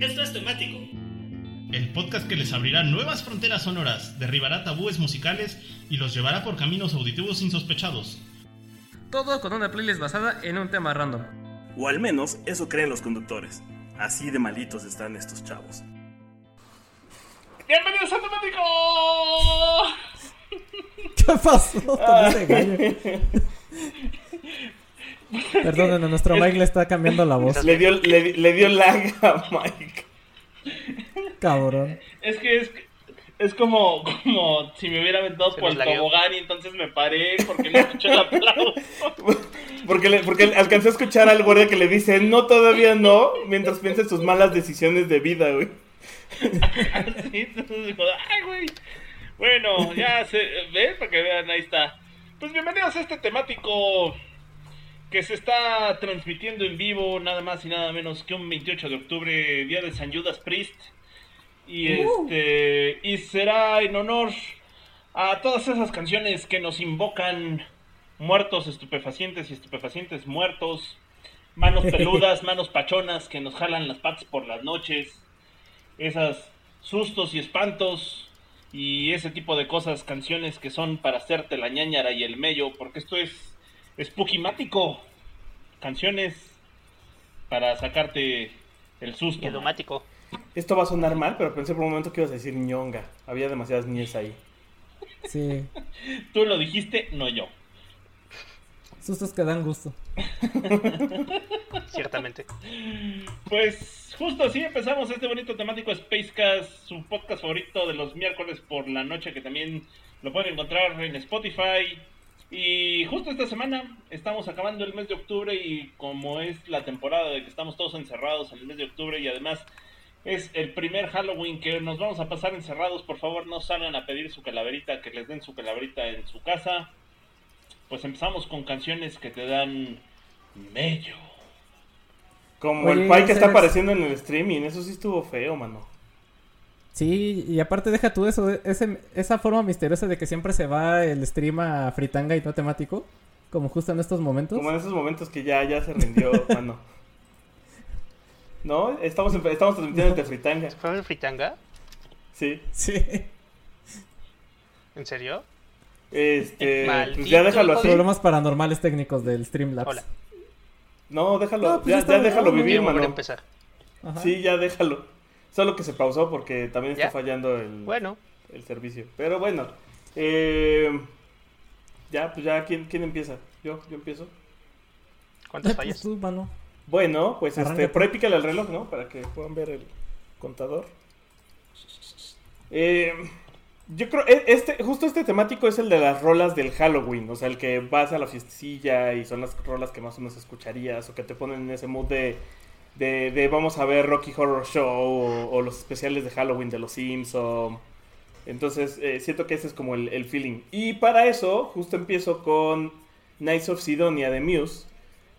Esto es temático. El podcast que les abrirá nuevas fronteras sonoras, derribará tabúes musicales y los llevará por caminos auditivos insospechados. Todo con una playlist basada en un tema random. O al menos eso creen los conductores. Así de malitos están estos chavos. ¡Bienvenidos a Temático! ¿Qué pasó Perdón, nuestro Mike le está cambiando la voz. Le dio, le, le dio lag a Mike. Cabrón. Es que es, es como, como si me hubiera aventado por el tobogán y entonces me paré porque no escuché el aplauso. porque, le, porque alcancé a escuchar al guardia que le dice, no, todavía no, mientras piensa en sus malas decisiones de vida, güey. Así, entonces dijo, ay, güey. Bueno, ya se ve para que vean, ahí está. Pues bienvenidos a este temático que se está transmitiendo en vivo nada más y nada menos que un 28 de octubre, día de San Judas Priest. Y este y será en honor a todas esas canciones que nos invocan. Muertos estupefacientes y estupefacientes muertos, manos peludas, manos pachonas que nos jalan las patas por las noches, esas sustos y espantos y ese tipo de cosas, canciones que son para hacerte la ñañara y el mello, porque esto es Spookymático. Canciones para sacarte el susto. Edomático. Esto va a sonar mal, pero pensé por un momento que ibas a decir ñonga. Había demasiadas niñas ahí. Sí. Tú lo dijiste, no yo. Sustos que dan gusto. Ciertamente. Pues justo así empezamos este bonito temático Spacecast, su podcast favorito de los miércoles por la noche, que también lo pueden encontrar en Spotify. Y justo esta semana estamos acabando el mes de octubre y como es la temporada de que estamos todos encerrados en el mes de octubre y además es el primer Halloween que nos vamos a pasar encerrados, por favor no salgan a pedir su calaverita, que les den su calaverita en su casa. Pues empezamos con canciones que te dan mello. Como el Pai que está apareciendo en el streaming, eso sí estuvo feo, mano. Sí, y aparte deja tú eso, ese, esa forma misteriosa de que siempre se va el stream a fritanga y no temático, como justo en estos momentos. Como en esos momentos que ya, ya se rindió, mano. ¿No? Estamos, estamos transmitiendo desde fritanga. ¿Fue en fritanga? Sí. Sí. ¿En serio? Este, pues ya déjalo así. Problemas paranormales técnicos del Streamlabs. Hola. No, déjalo, pues ya, déjalo vivir, mano. empezar. Sí, ya déjalo. Solo que se pausó porque también está fallando el, bueno. el servicio. Pero bueno, eh, ya, pues ya, ¿quién, ¿quién empieza? ¿Yo? ¿Yo empiezo? ¿Cuántas fallas? Bueno, pues este, por ahí pícale reloj, ¿no? Para que puedan ver el contador. Eh, yo creo, e, este, justo este temático es el de las rolas del Halloween, o sea, el que vas a la fiestecilla y son las rolas que más o menos escucharías o que te ponen en ese mood de, de, vamos a ver Rocky Horror Show o, los especiales de Halloween de los Sims Entonces, eh, siento que ese es como el, feeling. Y para eso, justo empiezo con Knights of Sidonia de Muse,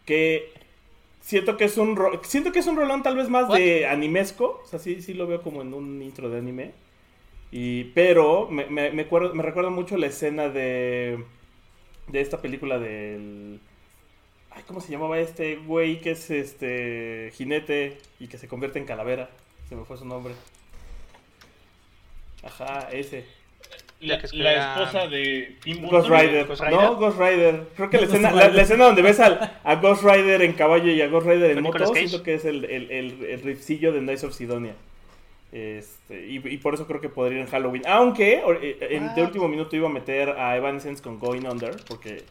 que siento que es un siento que es un rolón tal vez más de animesco, o sea, sí, sí lo veo como en un intro de anime. Y, pero me, me, me, me recuerda mucho la escena de, de esta película del... Ay, ¿cómo se llamaba este güey que es este jinete y que se convierte en calavera? Se me fue su nombre. Ajá, ese. La, esposa de Tim Ghost Rider. No, Ghost Rider. Creo que la escena, la, escena donde ves al, a Ghost Rider en caballo y a Ghost Rider en moto, siento que es el, el, el, el riffcillo de Knights of Sidonia. Este, y, por eso creo que podría ir en Halloween. Aunque eh, en, de último minuto iba a meter a Evanescence con Going Under, porque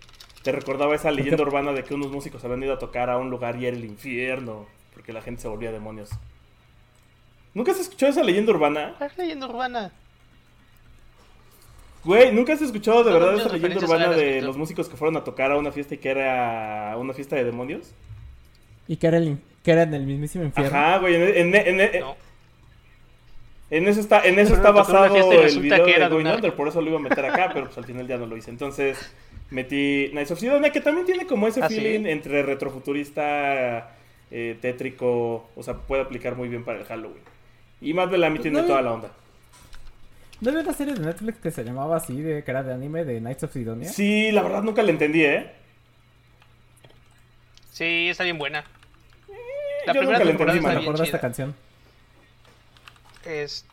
te recordaba esa leyenda urbana de que unos músicos habían ido a tocar a un lugar y era el infierno, porque la gente se volvía demonios. ¿Nunca has escuchado esa leyenda urbana? es leyenda urbana? Güey, ¿nunca has escuchado de verdad esa leyenda urbana de los músicos que fueron a tocar a una fiesta y que era una fiesta de demonios? Y que era, el, que era en el mismísimo infierno. Ajá, güey, en, en eso está, en eso está basado el video de Going Under, por eso lo iba a meter acá, pero pues al final ya no lo hice. Entonces metí Nice of Sidonia, que también tiene como ese ¿Ah, feeling entre retrofuturista, eh, tétrico, o sea, puede aplicar muy bien para el Halloween. Y más Bellamy pues tiene toda la onda. ¿No había una serie de Netflix que se llamaba así, de, que era de anime, de Knights of Sidonia? Sí, la verdad nunca la entendí, ¿eh? Sí, está bien buena. Eh, la yo primera nunca la entendí, me acuerdo de esta canción. Es...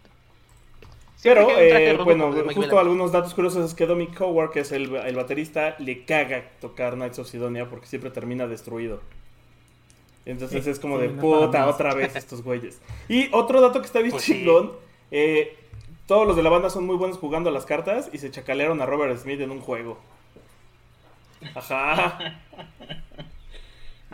Pero, eh, bueno, justo algunos datos curiosos es que Dominic Howard, que es el, el, baterista, le caga tocar Knights of Sidonia porque siempre termina destruido. Entonces es como de puta, otra vez estos güeyes. Y otro dato que está bien pues chingón, eh, todos los de la banda son muy buenos jugando a las cartas y se chacalearon a Robert Smith en un juego. Ajá.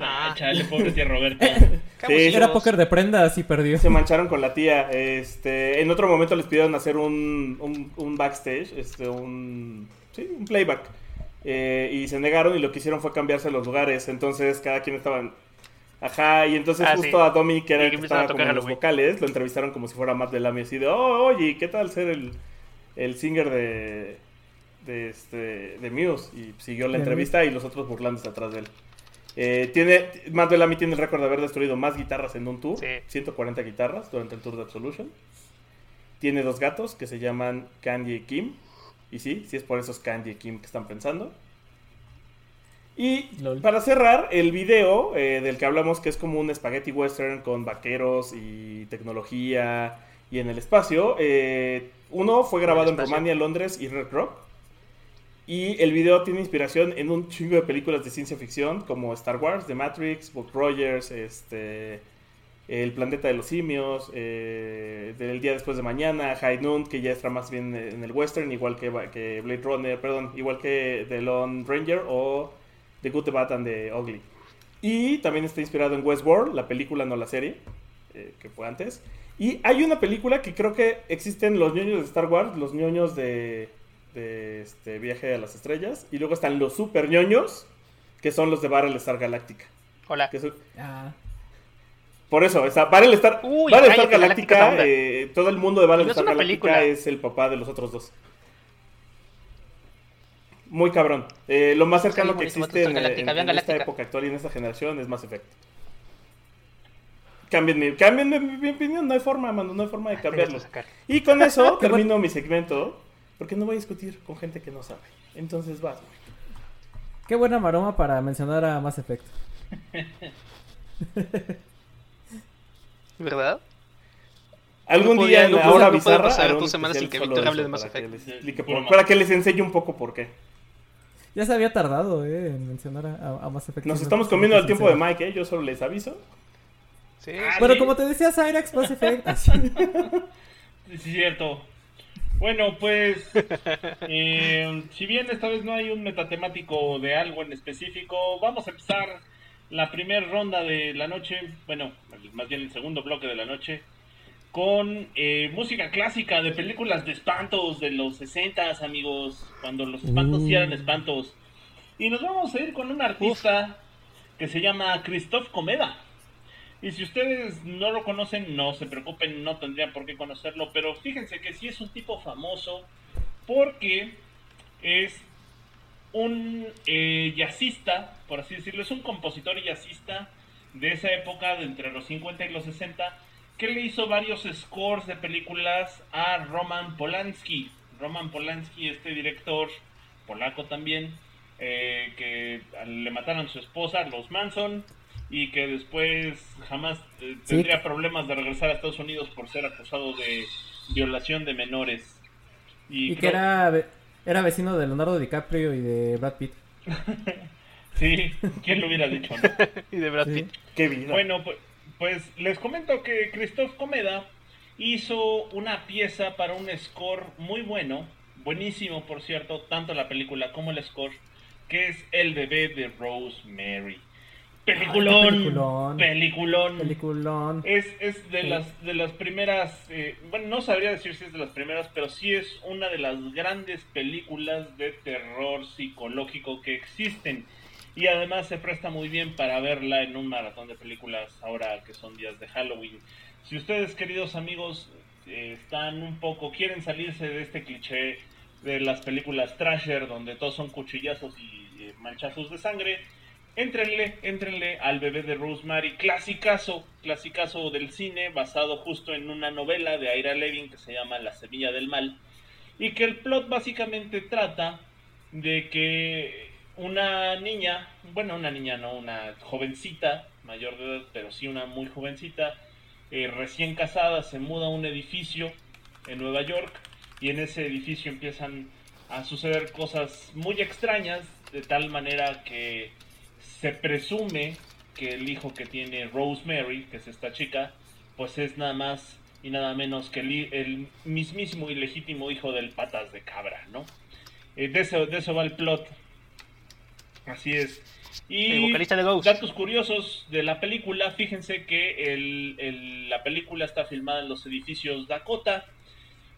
Ah, chale, pobre tía Roberta. sí, era póker de prendas y perdió. Se mancharon con la tía. Este, en otro momento les pidieron hacer un, un, backstage, este, un, sí, un playback. Eh, y se negaron y lo que hicieron fue cambiarse los lugares. Entonces cada quien estaba Ajá, y entonces ah, justo a Domi, que era el que estaba como en los vocales, lo entrevistaron como si fuera Matt Bellamy, así de, oh, oye, ¿qué tal ser el, el singer de, de, este, de Muse? Y siguió la entrevista y los otros burlándose atrás de él. Eh, tiene, Matt Bellamy tiene el récord de haber destruido más guitarras en un tour, 140 guitarras durante el tour de Absolution. Tiene dos gatos que se llaman Candy y Kim. Y sí, sí es por esos Candy y Kim que están pensando. Y para cerrar, el video eh, del que hablamos, que es como un spaghetti western con vaqueros y tecnología y en el espacio, eh, uno fue grabado en Rumania, Londres y Red Rock. Y el video tiene inspiración en un chingo de películas de ciencia ficción como Star Wars, The Matrix, Book Rogers, este, El planeta de los simios, eh, Del día después de mañana, High Noon, que ya está más bien en el western, igual que, que Blade Runner, perdón, igual que The Lone Ranger o The Good, The Bad and The Ugly. Y también está inspirado en Westworld, la película, no la serie, eh, que fue antes. Y hay una película que creo que existen los ñoños de Star Wars, los ñoños de, de este, Viaje a las Estrellas. Y luego están los super ñoños, que son los de Star Galactica. Hola. Ah. Por eso, esa Battlestar, Star Galactica, eh, todo el mundo de Battlestar Star Galactica es el papá de los otros dos. Muy cabrón. Eh, lo más cercano que existe en, esta época actual y en esta generación es Mass Effect. Cámbienme, cámbienme mi opinión, no hay forma, mano, no hay forma de cambiarlo. Y con eso termino mi segmento, porque no voy a discutir con gente que no sabe. Entonces vas, Qué buena maroma para mencionar a Mass Effect. ¿Verdad? Algún día en la hora bizarra. pasar dos semanas sin que Víctor hable de Mass Effect. para que les enseñe un poco por qué. Ya se había tardado eh, en mencionar a, Mass Effect. Nos estamos comiendo el tiempo de Mike, ¿eh? Yo solo les aviso. Sí. Pero como te decía Cyrax, Mass Effect. Es cierto. Bueno, pues, eh, si bien esta vez no hay un metatemático de algo en específico, vamos a empezar la primera ronda de la noche, bueno, más bien el segundo bloque de la noche, con eh, música clásica de películas de espantos de los 60 amigos, cuando los espantos sí eran uh. espantos. Y nos vamos a ir con un artista que se llama Christoph Comeda. Y si ustedes no lo conocen, no se preocupen, no tendrían por qué conocerlo, pero fíjense que sí es un tipo famoso porque es un eh, jazzista, por así decirlo, es un compositor y jazzista de esa época, de entre los 50 y los 60, que le hizo varios scores de películas a Roman Polanski. Roman Polanski, este director polaco también, eh, que le mataron a su esposa, los Manson, y que después jamás eh, tendría problemas de regresar a Estados Unidos por ser acusado de violación de menores. Y, que era, era vecino de Leonardo DiCaprio y de Brad Pitt. sí, ¿quién lo hubiera dicho? y de Brad Pitt. Qué vida. Bueno, pues pues les comento que Christoph Comeda hizo una pieza para un score muy bueno, buenísimo por cierto, tanto la película como el score, que es El bebé de Rosemary. Peliculón, peliculón, peliculón. Es, es de, las, de las primeras, eh, bueno, no sabría decir si es de las primeras, pero sí es una de las grandes películas de terror psicológico que existen. Y además se presta muy bien para verla en un maratón de películas ahora que son días de Halloween. Si ustedes, queridos amigos, eh, están un poco, quieren salirse de este cliché de las películas trasher donde todos son cuchillazos y eh, manchazos de sangre, entrenle, entrenle al bebé de Rosemary, clasicazo, clasicazo del cine, basado justo en una novela de Ira Levin que se llama La semilla del mal, y que el plot básicamente trata de que una niña, bueno, una niña no, una jovencita, mayor de edad, pero sí una muy jovencita, eh, recién casada se muda a un edificio en Nueva York y en ese edificio empiezan a suceder cosas muy extrañas de tal manera que se presume que el hijo que tiene Rosemary, que es esta chica, pues es nada más y nada menos que el, mismísimo y legítimo hijo del patas de cabra, ¿no? Eh, de, eso, de eso va el plot. Así es. Y datos curiosos de la película, fíjense que el, la película está filmada en los edificios Dakota,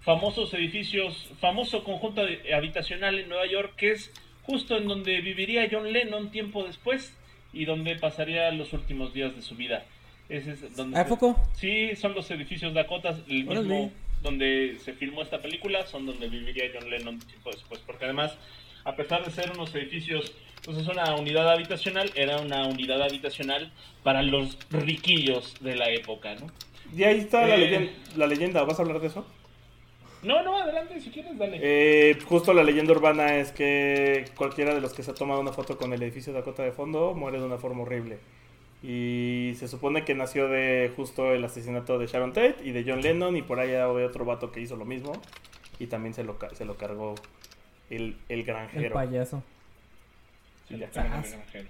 famosos edificios, famoso conjunto habitacional en Nueva York, que es justo en donde viviría John Lennon tiempo después y donde pasaría los últimos días de su vida. es donde ¿A poco? Sí, son los edificios Dakota, el mismo donde se filmó esta película, son donde viviría John Lennon tiempo después, porque además, a pesar de ser unos edificios, pues es una unidad habitacional, era una unidad habitacional para los riquillos de la época, ¿no? Y ahí está la, eh, la leyenda, ¿vas a hablar de eso? No, no, adelante, si quieres, dale. Eh, justo la leyenda urbana es que cualquiera de los que se ha tomado una foto con el edificio de Dakota de fondo muere de una forma horrible. Y se supone que nació de justo el asesinato de Sharon Tate y de John Lennon y por ahí había otro vato que hizo lo mismo y también se lo, se lo cargó el, el granjero. El payaso. Sí, el granjero.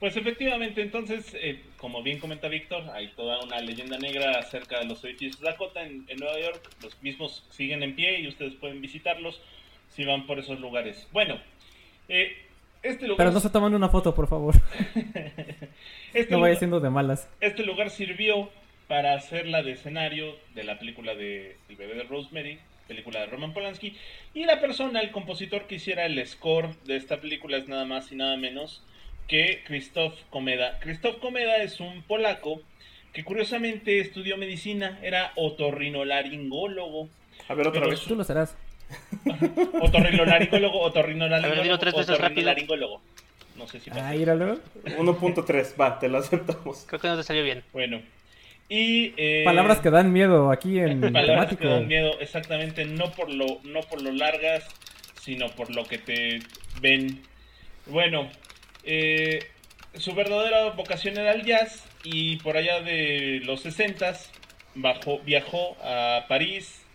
Pues efectivamente, entonces, eh, como bien comenta Víctor, hay toda una leyenda negra acerca de los edificios Dakota en, Nueva York. Los mismos siguen en pie y ustedes pueden visitarlos si van por esos lugares. Bueno, eh, este lugar... Pero no se toman una foto, por favor. este no vaya siendo de malas. Este lugar sirvió para hacerla de escenario de la película de El bebé de Rosemary, película de Roman Polanski. Y la persona, el compositor que hiciera el score de esta película es nada más y nada menos que Krzysztof Komeda. Krzysztof Komeda es un polaco que curiosamente estudió medicina, era otorrinolaringólogo. A ver, otra vez. Tú lo serás. otorrinolaringólogo, otorrinolaringólogo, otorrinolaringólogo. No sé si pasa. Ah, 1.3, va, te lo aceptamos. Creo que no te salió bien. Bueno. Y, eh, palabras que dan miedo aquí en palabras que dan miedo exactamente no por lo no por lo largas sino por lo que te ven bueno eh, su verdadera vocación era el jazz y por allá de los 60 viajó a París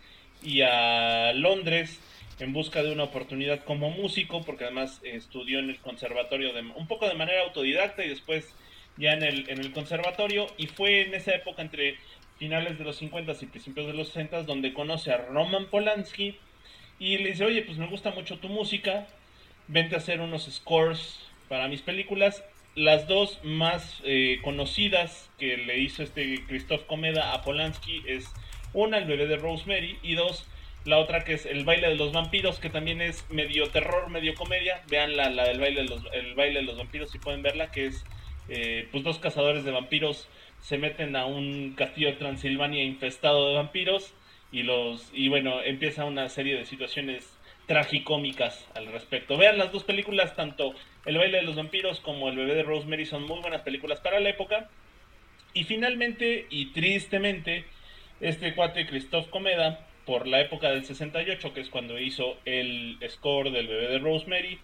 y a Londres en busca de una oportunidad como músico, porque además estudió en el conservatorio de, un poco de manera autodidacta y después ya en el, en el conservatorio. Y fue en esa época entre finales de los 50 y principios de los 60 donde conoce a Roman Polanski y le dice, oye, pues me gusta mucho tu música, vente a hacer unos scores para mis películas. Las dos más eh, conocidas que le hizo este Christoph Comeda a Polanski es una, El bebé de Rosemary, y dos, la otra que es El baile de los vampiros, que también es medio terror, medio comedia. Vean la, del baile de, los, el baile de los vampiros si pueden verla, que es eh, pues dos cazadores de vampiros se meten a un castillo de Transilvania infestado de vampiros y los y bueno empieza una serie de situaciones tragicómicas al respecto. Vean las dos películas, tanto El baile de los vampiros como El bebé de Rosemary son muy buenas películas para la época. Y finalmente, y tristemente, este cuate Christoph Comeda, por la época del 68, que es cuando hizo el score del bebé de Rosemary,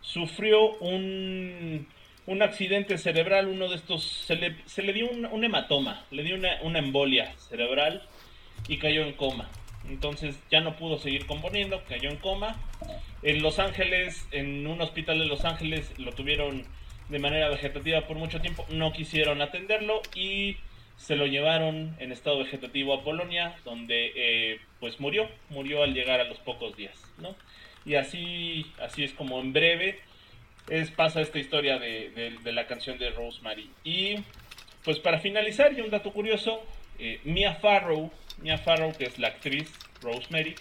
sufrió un, un accidente cerebral, uno de estos, se le, se le dio un, hematoma, le dio una, una embolia cerebral y cayó en coma. Entonces ya no pudo seguir componiendo, cayó en coma. En Los Ángeles, en un hospital de Los Ángeles, lo tuvieron de manera vegetativa por mucho tiempo, no quisieron atenderlo y se lo llevaron en estado vegetativo a Polonia, donde eh, pues murió, murió al llegar a los pocos días, ¿no? Y así, así es como en breve es, pasa esta historia de, la canción de Rosemary. Y pues para finalizar, y un dato curioso, eh, Mia Farrow Mia Farrow, que es la actriz Rosemary,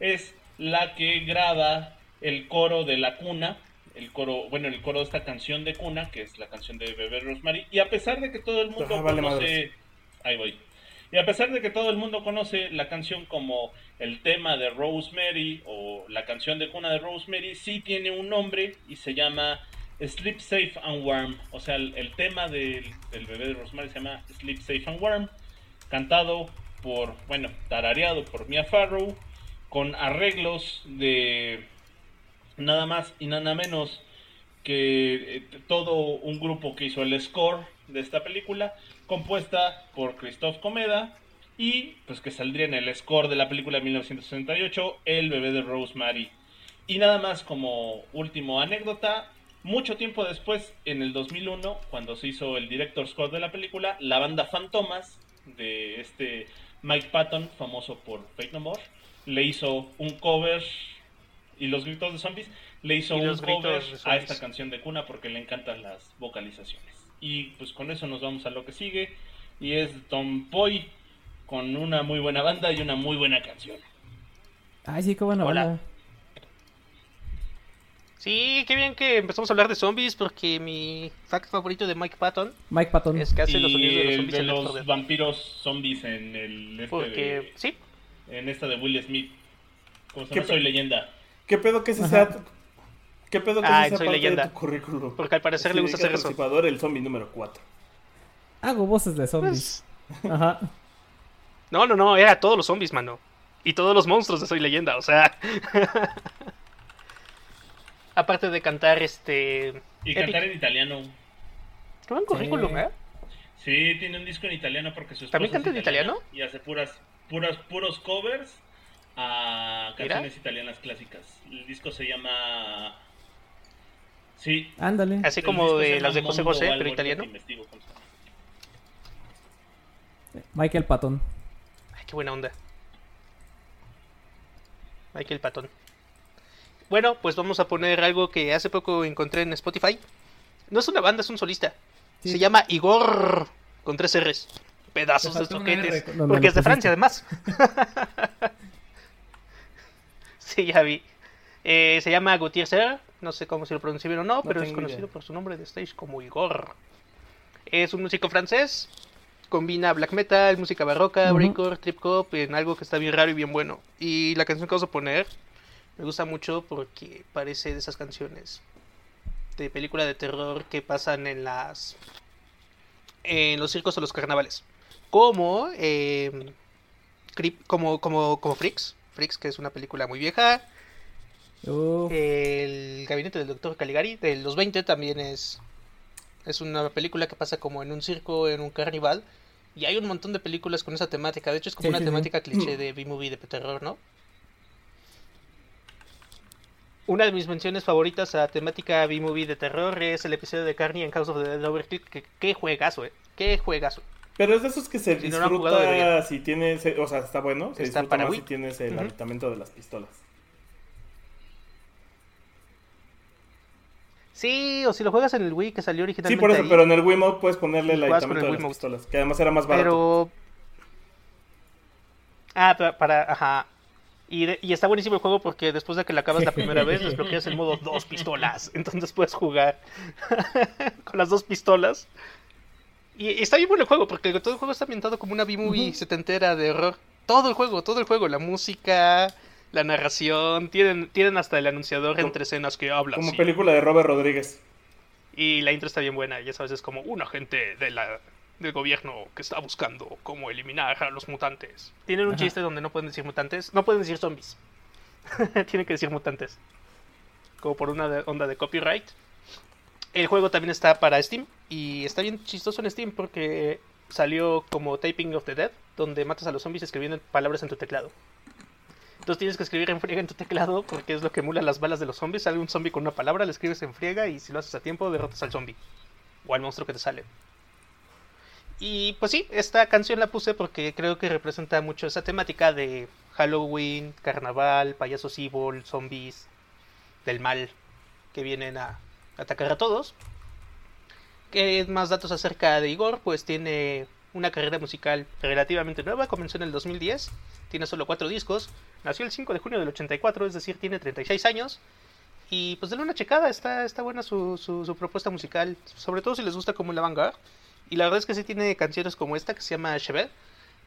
es la que graba el coro de la cuna, el coro, bueno, el coro de esta canción de cuna, que es la canción de Bebé Rosemary, y a pesar de que todo el mundo conoce, ahí voy, y a pesar de que todo el mundo conoce la canción como el tema de Rosemary o la canción de cuna de Rosemary, sí tiene un nombre y se llama Sleep Safe and Warm, o sea, el, tema del, del bebé de Rosemary se llama Sleep Safe and Warm, cantado por, bueno, tarareado por Mia Farrow, con arreglos de nada más y nada menos que eh, todo un grupo que hizo el score de esta película, compuesta por Christoph Comeda y pues que saldría en el score de la película de 1968, El bebé de Rosemary. Y nada más como último anécdota, mucho tiempo después, en el 2001, cuando se hizo el director score de la película, la banda Fantomas de este Mike Patton, famoso por Fate No More, le hizo un cover y los gritos de zombies, le hizo un cover a esta canción de cuna porque le encantan las vocalizaciones. Y pues con eso nos vamos a lo que sigue y es Tom Poy con una muy buena banda y una muy buena canción. Ay, sí, qué buena Hola. Sí, qué bien que empezamos a hablar de zombies porque mi fact favorito de Mike Patton. Mike Patton. Es que hace los sonidos de los zombies de los vampiros zombies en el este porque, sí. En esta de Will Smith. Como se llama Soy Leyenda. ¿Qué pedo que ese sea ¿Qué pedo que ah, ese sea parte leyenda. de tu currículum? Porque al parecer le gusta hacer eso. el zombie número 4. Hago voces de zombies. Pues, Ajá. No, no, no, era todos los zombies, mano. Y todos los monstruos de Soy Leyenda, o sea. Aparte de cantar este. Y cantar en italiano. Qué buen currículum, ¿eh? Sí, tiene un disco en italiano porque su ¿También canta en italiano? Y hace puras, puras, puros covers a canciones italianas clásicas. El disco se llama. Sí. Ándale. Así como de las de José José, pero italiano. Michael Patton. Ay, qué buena onda. Michael Patton. Bueno, pues vamos a poner algo que hace poco encontré en Spotify. No es una banda, es un solista. Se llama Igor con tres R's. Pedazos de toquetes. Porque es de Francia, además. sí, ya vi. Eh, se llama Gautier Serre. No sé cómo se lo pronuncia bien o no, pero es conocido por su nombre de stage como Igor. Es un músico francés. Combina black metal, música barroca, breakcore, trip hop en algo que está bien raro y bien bueno. Y la canción que vamos a poner me gusta mucho porque parece de esas canciones de película de terror que pasan en las en los circos o los carnavales. Como eh, como como como Freaks, Freaks que es una película muy vieja. El gabinete del doctor Caligari de los 20 también es es una película que pasa como en un circo, en un carnaval. Y hay un montón de películas con esa temática. De hecho, es como una temática cliché de B-movie de terror, ¿no? Una de mis menciones favoritas a temática B-movie de terror es el episodio de Carney en House of the Dead. Que, qué juegazo, eh. Qué juegazo. Pero es de esos que se disfruta si tienes, o sea, está bueno, se está disfruta más si tienes el uh de las pistolas. Sí, o si lo juegas en el Wii que salió originalmente. Sí, por eso, pero en el Wii Mode puedes ponerle el aditamento de las pistolas, que además era más barato. Pero. Ah, para, ajá. Y, está buenísimo el juego porque después de que la acabas la primera vez, desbloqueas el modo dos pistolas. Entonces puedes jugar con las dos pistolas. Y, está bien bueno el juego porque todo el juego está ambientado como una B-movie setentera de horror. Todo el juego, todo el juego. La música, la narración. Tienen, tienen hasta el anunciador entre escenas que habla. Como película de Robert Rodríguez. Y la intro está bien buena. Ya sabes, es como un agente de la del gobierno que está buscando cómo eliminar a los mutantes. Tienen un chiste donde no pueden decir mutantes, no pueden decir zombies. Tienen que decir mutantes. Como por una onda de copyright. El juego también está para Steam y está bien chistoso en Steam porque salió como Taping of the Dead, donde matas a los zombies escribiendo palabras en tu teclado. Entonces tienes que escribir en friega en tu teclado porque es lo que emula las balas de los zombies. Sale un zombie con una palabra, le escribes en friega y si lo haces a tiempo derrotas al zombie. O al monstruo que te sale. Y pues sí, esta canción la puse porque creo que representa mucho esa temática de Halloween, carnaval, payasos evil, zombies, del mal que vienen a atacar a todos. ¿Qué más datos acerca de Igor? Pues tiene una carrera musical relativamente nueva, comenzó en el 2010, tiene solo cuatro discos, nació el 5 de junio del 84, es decir, tiene 36 años. Y pues denle una checada, está, está buena su, su, propuesta musical, sobre todo si les gusta como la vanguard. Y la verdad es que sí tiene canciones como esta que se llama Cheval,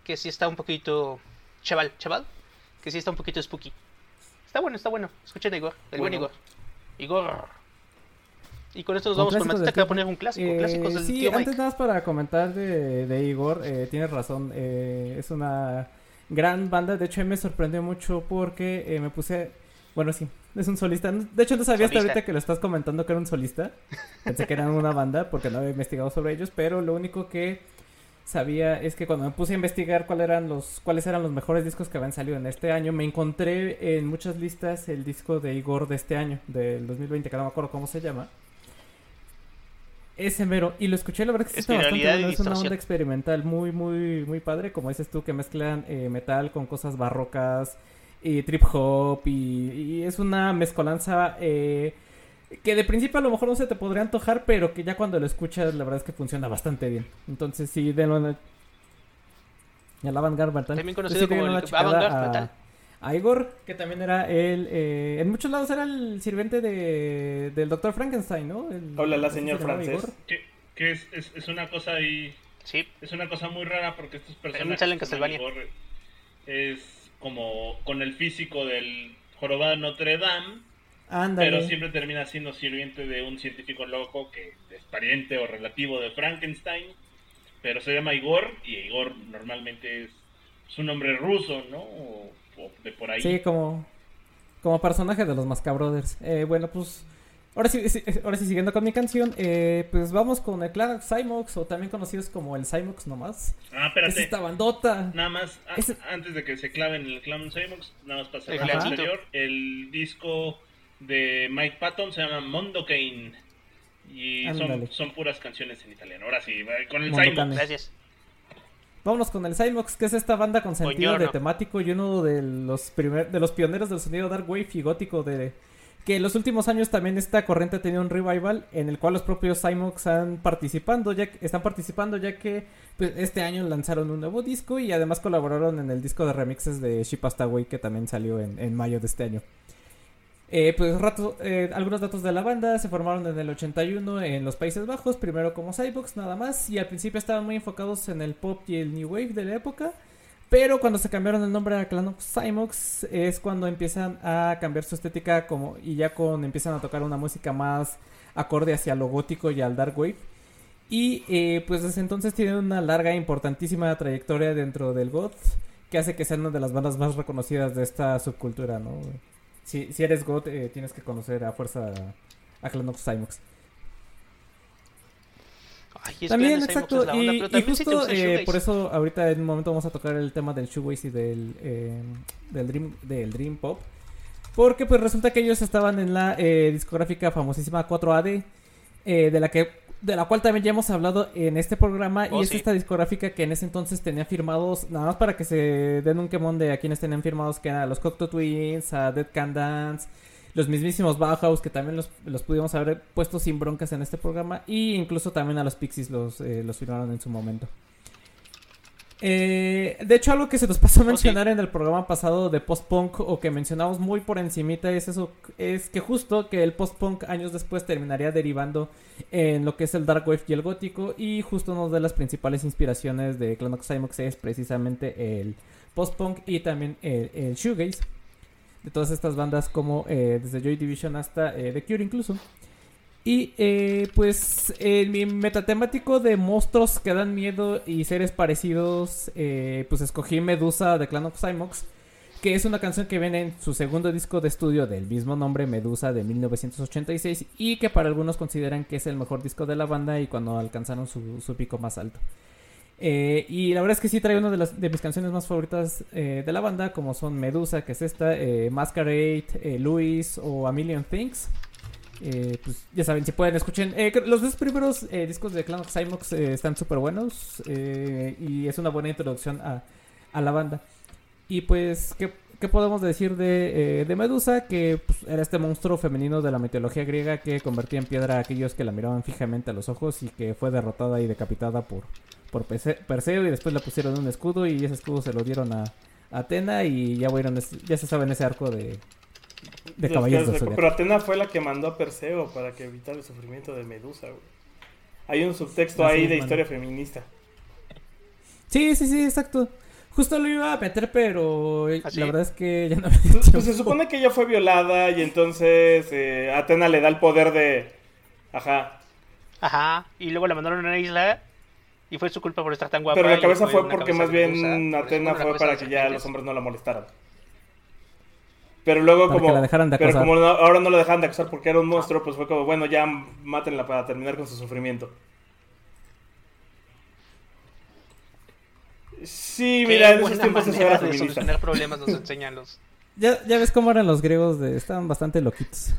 que sí está un poquito. Cheval, Cheval, que sí está un poquito spooky. Está bueno, está bueno. Escuchen a Igor, el buen Igor. Igor. Y con esto nos vamos con Matita que va a poner un clásico. Eh, clásicos del sí, antes nada más para comentar de, de Igor, eh, tienes razón. Eh, es una gran banda. De hecho, me sorprendió mucho porque eh, me puse. Bueno, sí, Es un solista. De hecho, no sabía hasta ahorita que lo estás comentando que era un solista. Pensé que eran una banda porque no había investigado sobre ellos, pero lo único que sabía es que cuando me puse a investigar cuáles eran los cuáles eran los mejores discos que habían salido en este año, me encontré en muchas listas el disco de Igor de este año, del 2020, que no me acuerdo cómo se llama. Ese mero. Y lo escuché, la verdad que está bastante bueno. Es una onda experimental muy, muy, muy padre. Como dices tú, que mezclan eh, metal con cosas barrocas y trip hop. Y, es una mezcolanza eh, que de principio a lo mejor no se te podría antojar, pero que ya cuando lo escuchas, la verdad es que funciona bastante bien. Entonces, sí, denlo en el. El Avantgarde También conocido como el Avantgarde a Igor, que también era él, eh, en muchos lados era el sirviente de, del doctor Frankenstein, ¿no? Hola, la señor francés. Que, es, es, una cosa ahí... Sí. Es una cosa muy rara porque estos personajes... en Castlevania. es como con el físico del jorobado Notre Dame. Pero siempre termina siendo sirviente de un científico loco que es pariente o relativo de Frankenstein. Pero se llama Igor y Igor normalmente es, su nombre ruso, ¿no? de por ahí. Sí, como, como personaje de los Mascabrothers. Eh, bueno, pues ahora sí, ahora sí siguiendo con mi canción, eh, pues vamos con el clan Cymox, o también conocidos como el Cymox nomás. Ah, espérate. Es esta bandota. Nada más, antes de que se claven el clan Cymox, nada más para cerrar el anterior, el disco de Mike Patton se llama Mondo Kane. Y son, son, puras canciones en italiano. Ahora sí, con el Cymox. Gracias. Vámonos con el Cymox, que es esta banda con sentido de temático y uno de los primer, de los pioneros del sonido dark wave y gótico de que en los últimos años también esta corriente ha tenido un revival en el cual los propios Cymox han participando, ya están participando ya que pues, este año lanzaron un nuevo disco y además colaboraron en el disco de remixes de Shipastaway que también salió en, mayo de este año. Eh, pues eh, algunos datos de la banda se formaron en el 81 en los Países Bajos, primero como Cybox nada más, y al principio estaban muy enfocados en el pop y el new wave de la época, pero cuando se cambiaron el nombre a Cymox es cuando empiezan a cambiar su estética como y ya con empiezan a tocar una música más acorde hacia lo gótico y al dark wave. Y eh, pues desde entonces tienen una larga e importantísima trayectoria dentro del goth que hace que sean una de las bandas más reconocidas de esta subcultura, ¿no? Si, si eres God, eh, tienes que conocer a fuerza a También, exacto. y, justo eh, por eso ahorita en un momento vamos a tocar el tema del shoegaze y del, eh, del, dream, del Dream Pop. Porque pues resulta que ellos estaban en la discográfica famosísima 4AD, de la que de la cual también ya hemos hablado en este programa. y oh, es esta discográfica que en ese entonces tenía firmados, nada más para que se den un quemón de a quienes tenían firmados, que eran los Cocteau Twins, a Dead Can Dance, los mismísimos Bauhaus, que también los, los pudimos haber puesto sin broncas en este programa. Y incluso también a los Pixies los, eh, los firmaron en su momento. Eh, de hecho, algo que se nos pasó a oh, mencionar en el programa pasado de post-punk o que mencionamos muy por encimita es eso, es que justo que el post-punk años después terminaría derivando en lo que es el dark wave y el gótico y justo una de las principales inspiraciones de Clanox Cymox es precisamente el post-punk y también el, shoegaze de todas estas bandas como eh, desde Joy Division hasta eh, The Cure incluso. Y eh, pues en mi metatemático de monstruos que dan miedo y seres parecidos, pues escogí Medusa de Clan of Cymox, que es una canción que viene en su segundo disco de estudio del mismo nombre, Medusa, de 1986, y que para algunos consideran que es el mejor disco de la banda y cuando alcanzaron su, pico más alto. Eh, y la verdad es que sí trae una de, las, de mis canciones más favoritas de la banda, como son Medusa, que es esta, Masquerade, Louis o A Million Things. Eh, pues ya saben, si pueden escuchen. Eh, los dos primeros eh, discos de Clan of Cymox están súper buenos y es una buena introducción a, la banda. Y pues, ¿qué, podemos decir de, Medusa? Que pues, era este monstruo femenino de la mitología griega que convertía en piedra a aquellos que la miraban fijamente a los ojos y que fue derrotada y decapitada por, por Perseo y después le pusieron un escudo y ese escudo se lo dieron a, Atena y ya, ya se sabe en ese arco de, de Pero Atena fue la que mandó a Perseo para que evitara el sufrimiento de Medusa, Hay un subtexto ahí de historia feminista. Sí, sí, sí, exacto. Justo lo iba a meter, pero ¿Ah, la verdad es que ya no pues, pues, se supone que ella fue violada y entonces eh, Atena le da el poder de... Ajá. Ajá. Y luego la mandaron a una isla y fue su culpa por estar tan guapa. Pero la cabeza fue porque más bien Atena fue para que ya los hombres no la molestaran. Pero luego Para como, que la dejaran de pero como no- ahora no lo dejaban de acosar porque era un monstruo, pues fue como, bueno, ya mátenla para terminar con su sufrimiento. Sí, mira, en esos tiempos era de feminista. solucionar problemas nos enseñan los... Ya, ya ves cómo eran los griegos, de, estaban bastante loquitos.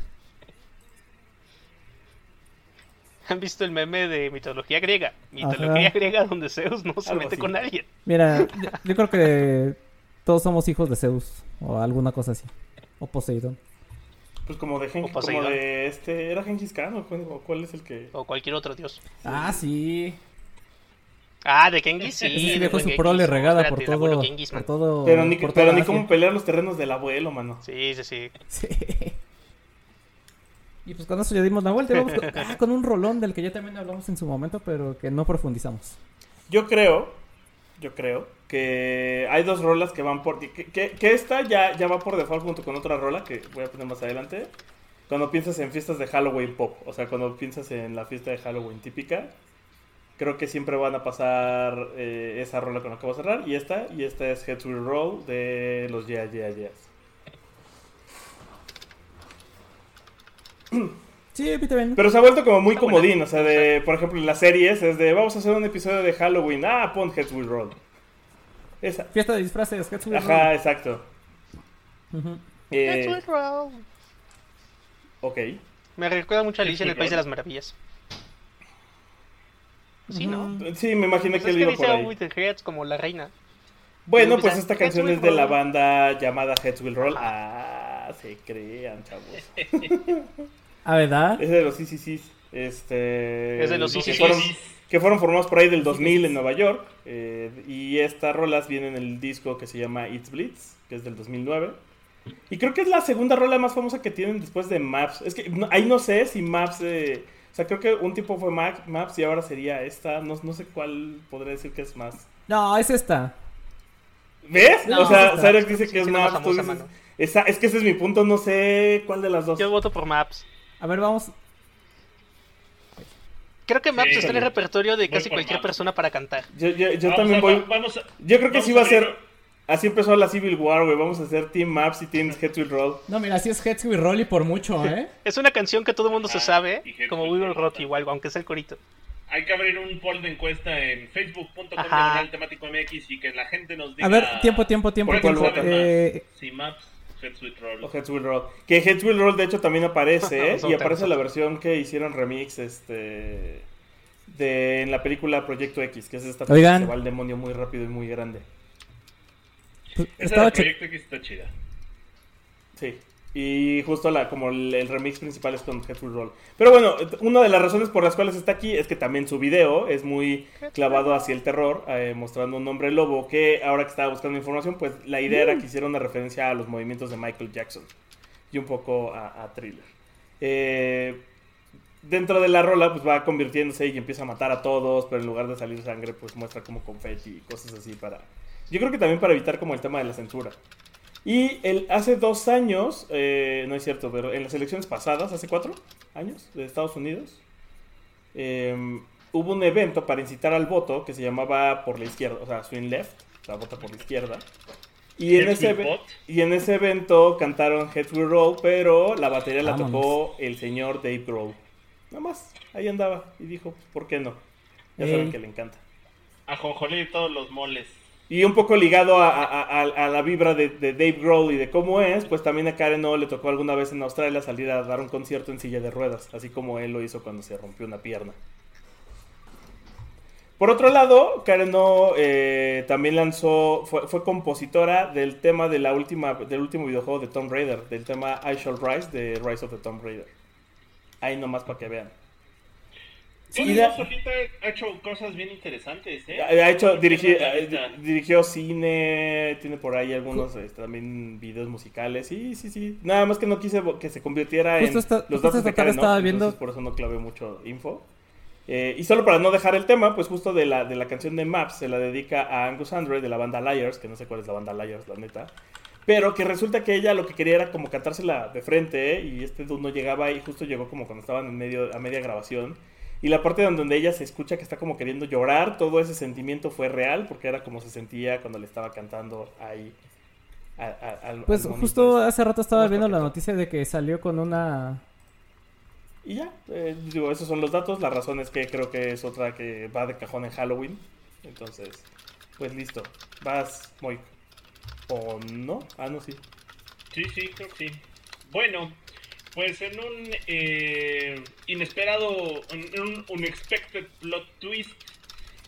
¿Han visto el meme de mitología griega? Mitología Ajá. griega donde Zeus no se Algo mete así. con nadie. Mira, yo, yo creo que todos somos hijos de Zeus o alguna cosa así. O Poseidón. Pues como de, Gen- O como de este, ¿era Gengis Khan o cuál, o cuál es el que...? O cualquier otro dios. Ah, sí. Ah, de Genghis, sí. Sí dejó buen su Genghis. prole No, regada espérate, por todo, Genghis, por man. todo. Pero ni, por pero ni cómo pelear los terrenos del abuelo, mano. Sí, sí, sí. Sí. Y pues con eso ya dimos la vuelta. Vamos con, ah, con un rolón del que ya también hablamos en su momento, pero que no profundizamos. Yo creo, yo creo que hay dos rolas que van por... Que, que, esta ya, ya va por default junto con otra rola que voy a poner más adelante. Cuando piensas en fiestas de Halloween pop, o sea, cuando piensas en la fiesta de Halloween típica, creo que siempre van a pasar eh, esa rola con la que voy a cerrar. Y esta, y esta es Heads Will Roll de los Yeah Yeah Yeahs. Sí, también. Pero se ha vuelto como muy Está buena. comodín, o sea, de, por ejemplo, en las series es de vamos a hacer un episodio de Halloween, ah, pon Heads Will Roll. Esa. Fiesta de disfraces, Heads Will Ajá, Roll. exacto. Ujú. Eh, That's right, bro. ok. Me recuerda mucho a Alicia en el País de las Maravillas. Sí, ¿no? Sí, me imaginé Pues que es él iba dice por "Oh, ahí. with the heads como la reina. Bueno, pues empieza, esta Heads canción Will es de la Roll. banda llamada Heads Will Roll. Ah, se crean, chavos. Ah, ¿verdad? Es de los CCCs. Este, Es de los que CCCs. fueron, que fueron formados por ahí del 2000 en Nueva York. eh, y estas rolas vienen en el disco que se llama It's Blitz, que es del 2009. Y creo que es la segunda rola más famosa que tienen después de Maps. Es que no- ahí no sé si Maps... eh, o sea, creo que un tiempo fue Mac- Maps y ahora sería esta. No, no sé cuál podría decir que es más. No, es esta. ¿Ves? No, o sea. Cyrus dice Sí, que es sí, la más Maps. famosa, dices- esa- es que ese es mi punto. No sé cuál de las dos. Yo voto por Maps. A ver, vamos. Creo que Maps Sí, está en el repertorio de casi por cualquier Maps. persona para cantar. Yo, yo- yo Vamos también a- voy. Vamos a, Yo creo que vamos sí va a ser. Así empezó la Civil War, güey. Vamos a hacer Team Maps y Team Head to Roll. No, mira, sí es Heads Will Roll y por mucho, ¿eh? Es una canción que todo el mundo se Ah, sabe, Heads como Will We Will. Rock igual, aunque sea el corito. Hay que abrir un poll de encuesta en facebook.com temático MX y que la gente nos diga. A ver, tiempo, tiempo, tiempo, ¿cuál tiempo. sabe más? Eh, Si Maps, Heads with Roll. O Heads Will Roll. Que Heads Will Roll, de hecho, también aparece. ¿eh? Y aparece la versión que hicieron remix este de en la película Proyecto X, que es esta Oigan. que se va al demonio muy rápido y muy grande. pues, Esa de Proyecto X está chida. Sí. Y justo la, como el, el remix principal es con Heads Will Roll. Pero bueno, una de las razones por las cuales está aquí es que también su video es muy clavado hacia el terror, eh, mostrando un hombre lobo que ahora que estaba buscando información, pues la idea era que hiciera una referencia a los movimientos de Michael Jackson y un poco a, a Thriller. Eh, dentro de la rola pues va convirtiéndose y empieza a matar a todos, pero en lugar de salir sangre pues muestra como confeti y cosas así para... Yo creo que también para evitar como el tema de la censura. Y el, hace dos años, eh, no es cierto, pero en las elecciones pasadas, hace cuatro años, de Estados Unidos, eh, hubo un evento para incitar al voto que se llamaba por la izquierda, o sea, swing left, o sea, vota por la izquierda. Y en, ese, y en ese evento cantaron Heads Will Roll, pero la batería la Vámonos. tocó el señor Dave Grohl. Nada más, ahí andaba y dijo, ¿por qué no? Ya saben Ey. que le encanta. Ajonjolí y todos los moles. Y un poco ligado a, la vibra de, de Dave Grohl y de cómo es, pues también a Karen O le tocó alguna vez en Australia salir a dar un concierto en silla de ruedas, así como él lo hizo cuando se rompió una pierna. Por otro lado, Karen O eh, también lanzó, fue, fue compositora del tema de la última, del último videojuego de Tomb Raider, del tema I Shall Rise de Rise of the Tomb Raider. Ahí nomás para que vean. Y la- ha hecho cosas bien interesantes, ¿eh? Ha hecho, dirigi- eh, dirigió cine, tiene por ahí algunos este, también videos musicales. Sí, sí, sí. Nada más que no quise que se convirtiera Justo en esta- los datos esta de Karen, ¿no? estaba Entonces, por eso no clavé mucho info. Eh, y solo para no dejar el tema, pues justo de la, de la canción de Maps se la dedica a Angus Andre de la banda Liars, que no sé cuál es la banda Liars, la neta. Pero que resulta que ella lo que quería era como cantársela de frente, ¿eh? y este dude no llegaba y justo llegó como cuando estaban en medio, a media grabación. Y la parte donde, donde ella se escucha que está como queriendo llorar, todo ese sentimiento fue real, porque era como se sentía cuando le estaba cantando ahí pues justo hace rato estaba viendo la noticia de que salió con una... Y ya, eh, digo, esos son los datos. La razón es que creo que es otra que va de cajón en Halloween. Entonces, pues listo. Vas, Moik. ¿O no? Ah, no, sí. Sí, sí, creo que sí. Bueno, pues en un eh, inesperado, en un unexpected plot twist,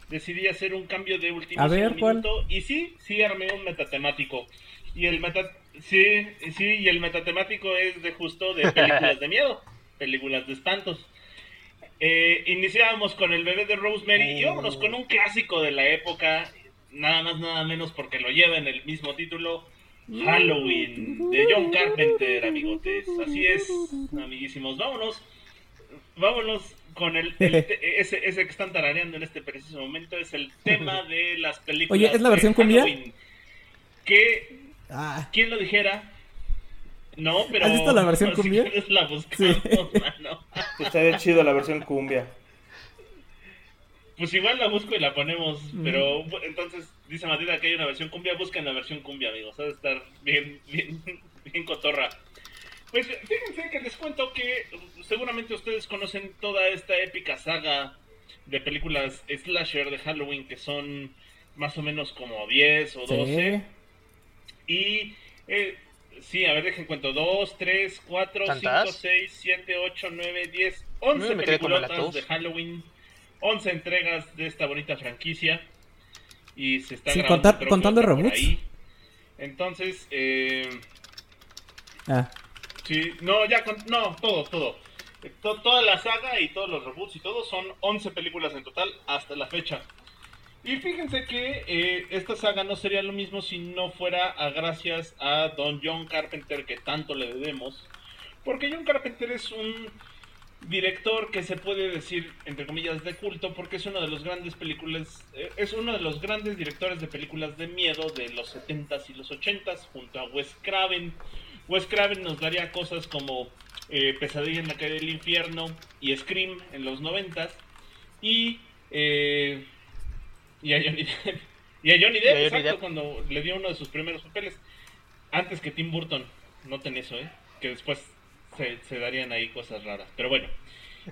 decidí hacer un cambio de último A ver, minuto. Y sí, sí armé un metatemático. Y el meta... Sí, sí, y el metatemático es de justo de películas de miedo, películas de espantos. Eh, iniciábamos con el bebé de Rosemary y vámonos con un clásico de la época, nada más, nada menos porque lo lleva en el mismo título, Halloween, de John Carpenter, amigotes. Así es, amiguísimos, vámonos, vámonos con el, ese, ese que están tarareando en este preciso momento, es el tema de las películas. Oye, ¿es la versión cumbia? Que Ah. ¿Quién lo dijera? No, pero. ¿Has visto la versión cumbia? Si la buscamos, sí. Estaría chido la versión cumbia. Pues igual la busco y la ponemos, pero entonces dice Matilda que hay una versión cumbia, busquen la versión cumbia, amigos, ha estar bien, bien, bien cotorra. Pues fíjense que les cuento que seguramente ustedes conocen toda esta épica saga de películas slasher de Halloween que son más o menos como 10 o 12. Y eh, sí, a ver, dejen cuento. 2, 3, 4, 5, 6, 7, 8, 9, 10, 11 películas de Halloween. 11 entregas de esta bonita franquicia. Y se está contar, contando reboots. Entonces, eh... Ah. Sí, no, ya, con... no, todo, todo. toda la saga y todos los reboots y todo son 11 películas en total hasta la fecha. Y fíjense que eh, esta saga no sería lo mismo si no fuera a gracias a Don John Carpenter que tanto le debemos. Porque John Carpenter es un director que se puede decir, entre comillas, de culto, porque es uno de los grandes películas, eh, es uno de los grandes directores de películas de miedo de los 70s y los 80s, junto a Wes Craven. Wes Craven nos daría cosas como eh, Pesadilla en la calle del infierno y Scream en los 90s. Y eh, y a Johnny Depp. Y a Johnny Depp, exacto, cuando le dio uno de sus primeros papeles. Antes que Tim Burton. Noten eso, ¿eh? Que después se, darían ahí cosas raras. Pero bueno.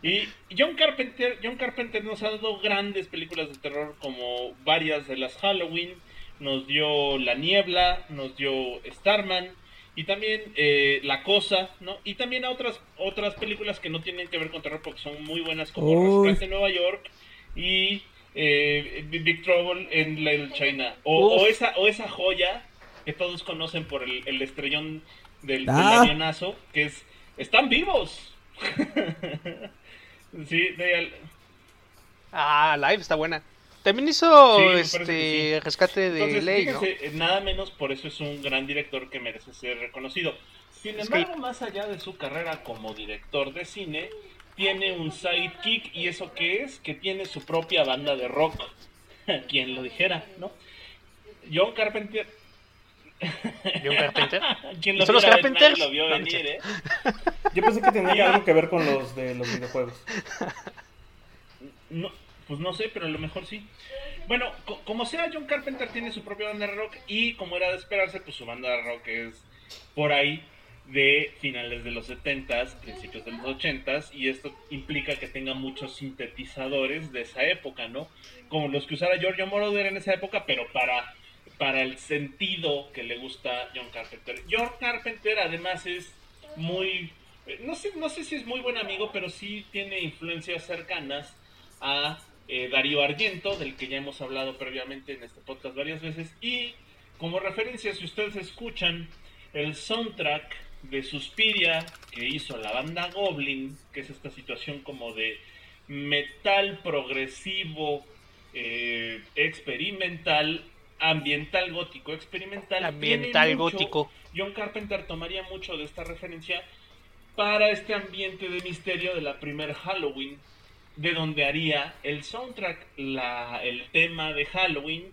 Y John Carpenter, John Carpenter nos ha dado grandes películas de terror como varias de las Halloween. Nos dio La Niebla, nos dio Starman y también eh, La Cosa, ¿no? Y también a otras, otras películas que no tienen que ver con terror porque son muy buenas como Rescate en Nueva York y eh, Big Trouble en Little China. O, esa, o esa joya que todos conocen por el, estrellón del, ah. avionazo, que es ¡Están vivos! sí, Ah, Live está buena. También hizo este rescate de ley, eh, Nada menos, por eso es un gran director que merece ser reconocido. Sin embargo, más allá de su carrera como director de cine, tiene un sidekick y eso qué es que tiene su propia banda de rock quien lo dijera no John Carpenter John Carpenter ¿Quién lo, los Carpenters lo vio venir ¿eh? yo pensé que tenía algo que ver con los de los videojuegos. No, pues no sé pero a lo mejor sí. Bueno como sea John Carpenter tiene su propia banda de rock y como era de esperarse pues su banda de rock es por ahí de finales de los 70s, principios de los 80s, y esto implica que tenga muchos sintetizadores de esa época, ¿no? Como los que usara Giorgio Moroder en esa época, pero para, para el sentido que le gusta John Carpenter. John Carpenter además es muy, no sé, no sé si es muy buen amigo, pero sí tiene influencias cercanas a eh, Darío Argento, del que ya hemos hablado previamente en este podcast varias veces, y como referencia, si ustedes escuchan el soundtrack de Suspiria que hizo la banda Goblin, que es esta situación como de metal progresivo, eh, experimental, ambiental gótico, experimental. Ambiental gótico. John Carpenter tomaría mucho de esta referencia para este ambiente de misterio de la primer Halloween, de donde haría el soundtrack, la, el tema de Halloween,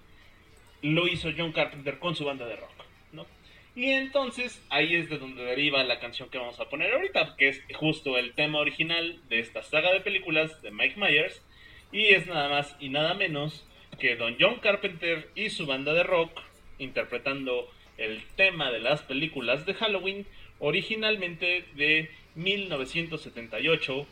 lo hizo John Carpenter con su banda de rock. Y entonces ahí es de donde deriva la canción que vamos a poner ahorita, que es justo el tema original de esta saga de películas de Mike Myers. Y es nada más y nada menos que Don John Carpenter y su banda de rock interpretando el tema de las películas de Halloween, originalmente de 1978,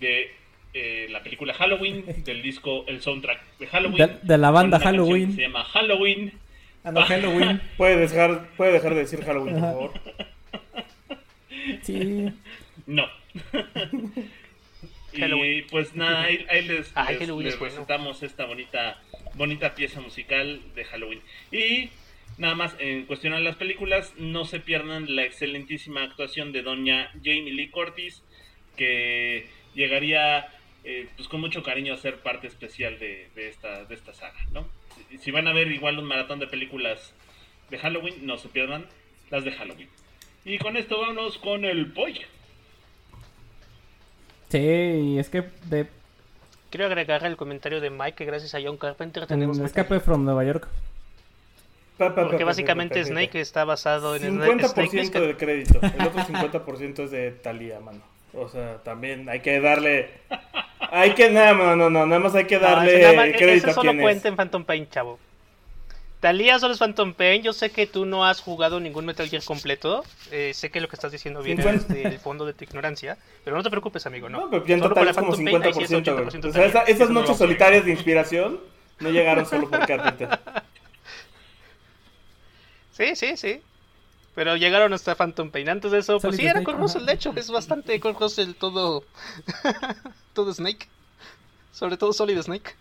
de eh, la película Halloween, del disco, el soundtrack de Halloween. De, la banda Halloween. Se llama Halloween. Ah, Halloween. puede, dejar, puede dejar de decir Halloween, por favor. Sí. No. y pues nada, ahí, les, presentamos esta bonita, bonita pieza musical de Halloween. Y nada más, en cuestión de las películas, no se pierdan la excelentísima actuación de doña Jamie Lee Curtis, que llegaría eh, pues con mucho cariño a ser parte especial de, esta, de esta saga, ¿no? Si, van a ver igual un maratón de películas de Halloween, no se pierdan las de Halloween. Y con esto vamos con el pollo. Sí, es que de... Quiero agregar el comentario de Mike que gracias a John Carpenter tenemos... Escape from Nueva York. Porque básicamente Snake está basado en... 50% de crédito. El otro 50% es de Talia, mano. O sea, también hay que darle... Hay que... No, no, no, nada más hay que darle crédito a solo cuenta en Phantom Pain, chavo. Talía solo es Phantom Pain. Yo sé que tú no has jugado ningún Metal Gear completo. Eh, sé que lo que estás diciendo viene desde el fondo de tu ignorancia. Pero no te preocupes, amigo, ¿no? No, pero ya en total es como 50%. o sea, esas noches solitarias de inspiración no llegaron solo por Carpenter. Sí, sí, sí. Pero llegaron hasta Phantom Pain. Antes de eso, pues sí, era Kurt Russell, de hecho. Es bastante Kurt Russell todo... todo Snake. Sobre todo Solid Snake.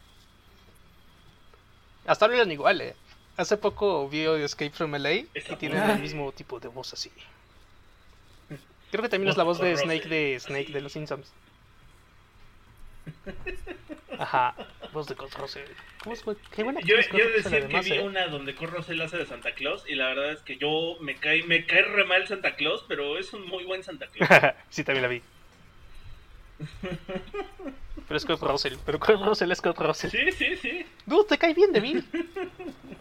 Hasta ahora eran igual, eh. Hace poco vi Escape from LA y tienen el mismo tipo de voz así. Creo que también es la voz de Snake de Snake de los Simpsons. Ajá, voz de Kurt Russell. ¿Cómo es, qué buena yo, yo decía que vi ¿eh? una donde Kurt Russell hace de Santa Claus y la verdad es que yo me cae, me cae re mal Santa Claus, pero es un muy buen Santa Claus. sí, también la vi. Pero es Kurt Russell, pero Kurt Russell es Kurt Russell. Sí, sí, sí. Dude, te cae bien, Devil.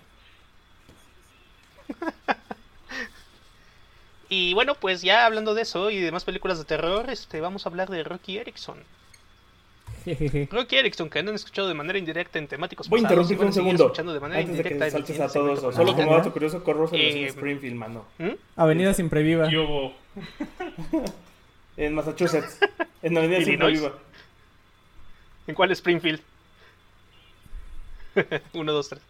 y bueno, pues ya hablando de eso y de más películas de terror, este, vamos a hablar de Rocky Erickson. Rocky Erickson, que han escuchado de manera indirecta en temáticos Voy a interrumpir un segundo. Escuchando de manera Antes indirecta de que saltes a todo eso. Solo como dato curioso, Corroso eh, en Springfield, mano. ¿Mm? Avenida Siempre Viva. en Massachusetts. En Avenida Siempre Viva. ¿En cuál Springfield? Uno, dos, tres.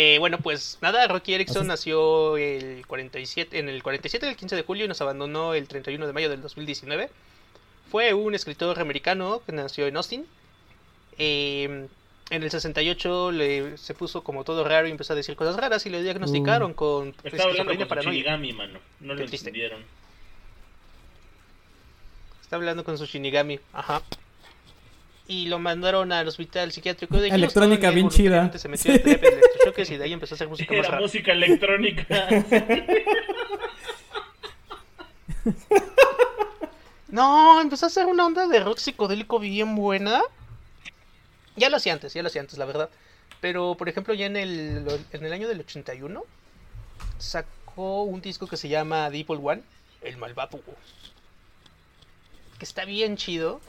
Eh, bueno, pues nada, Rocky Erickson nació el 47, en el 47 del 15 de julio y nos abandonó el 31 de mayo del 2019. Fue un escritor americano que nació en Austin. Em, en el 68 le, se puso como todo raro y empezó a decir cosas raras y le diagnosticaron uh. con esquizofrenia paranoia. mano. No lo entendieron. Está hablando con su Shinigami. Ajá y lo mandaron al hospital psiquiátrico de Electrónica bien chida. Se metió en terapia electrochoques y de ahí empezó a hacer música Era más música electrónica. no, empezó a hacer una onda de rock psicodélico bien buena. Ya lo hacía antes, ya lo hacía antes, la verdad. Pero, por ejemplo, ya en el, en el año del 81 sacó un disco que se llama Deep One, El Malvado. Que está bien chido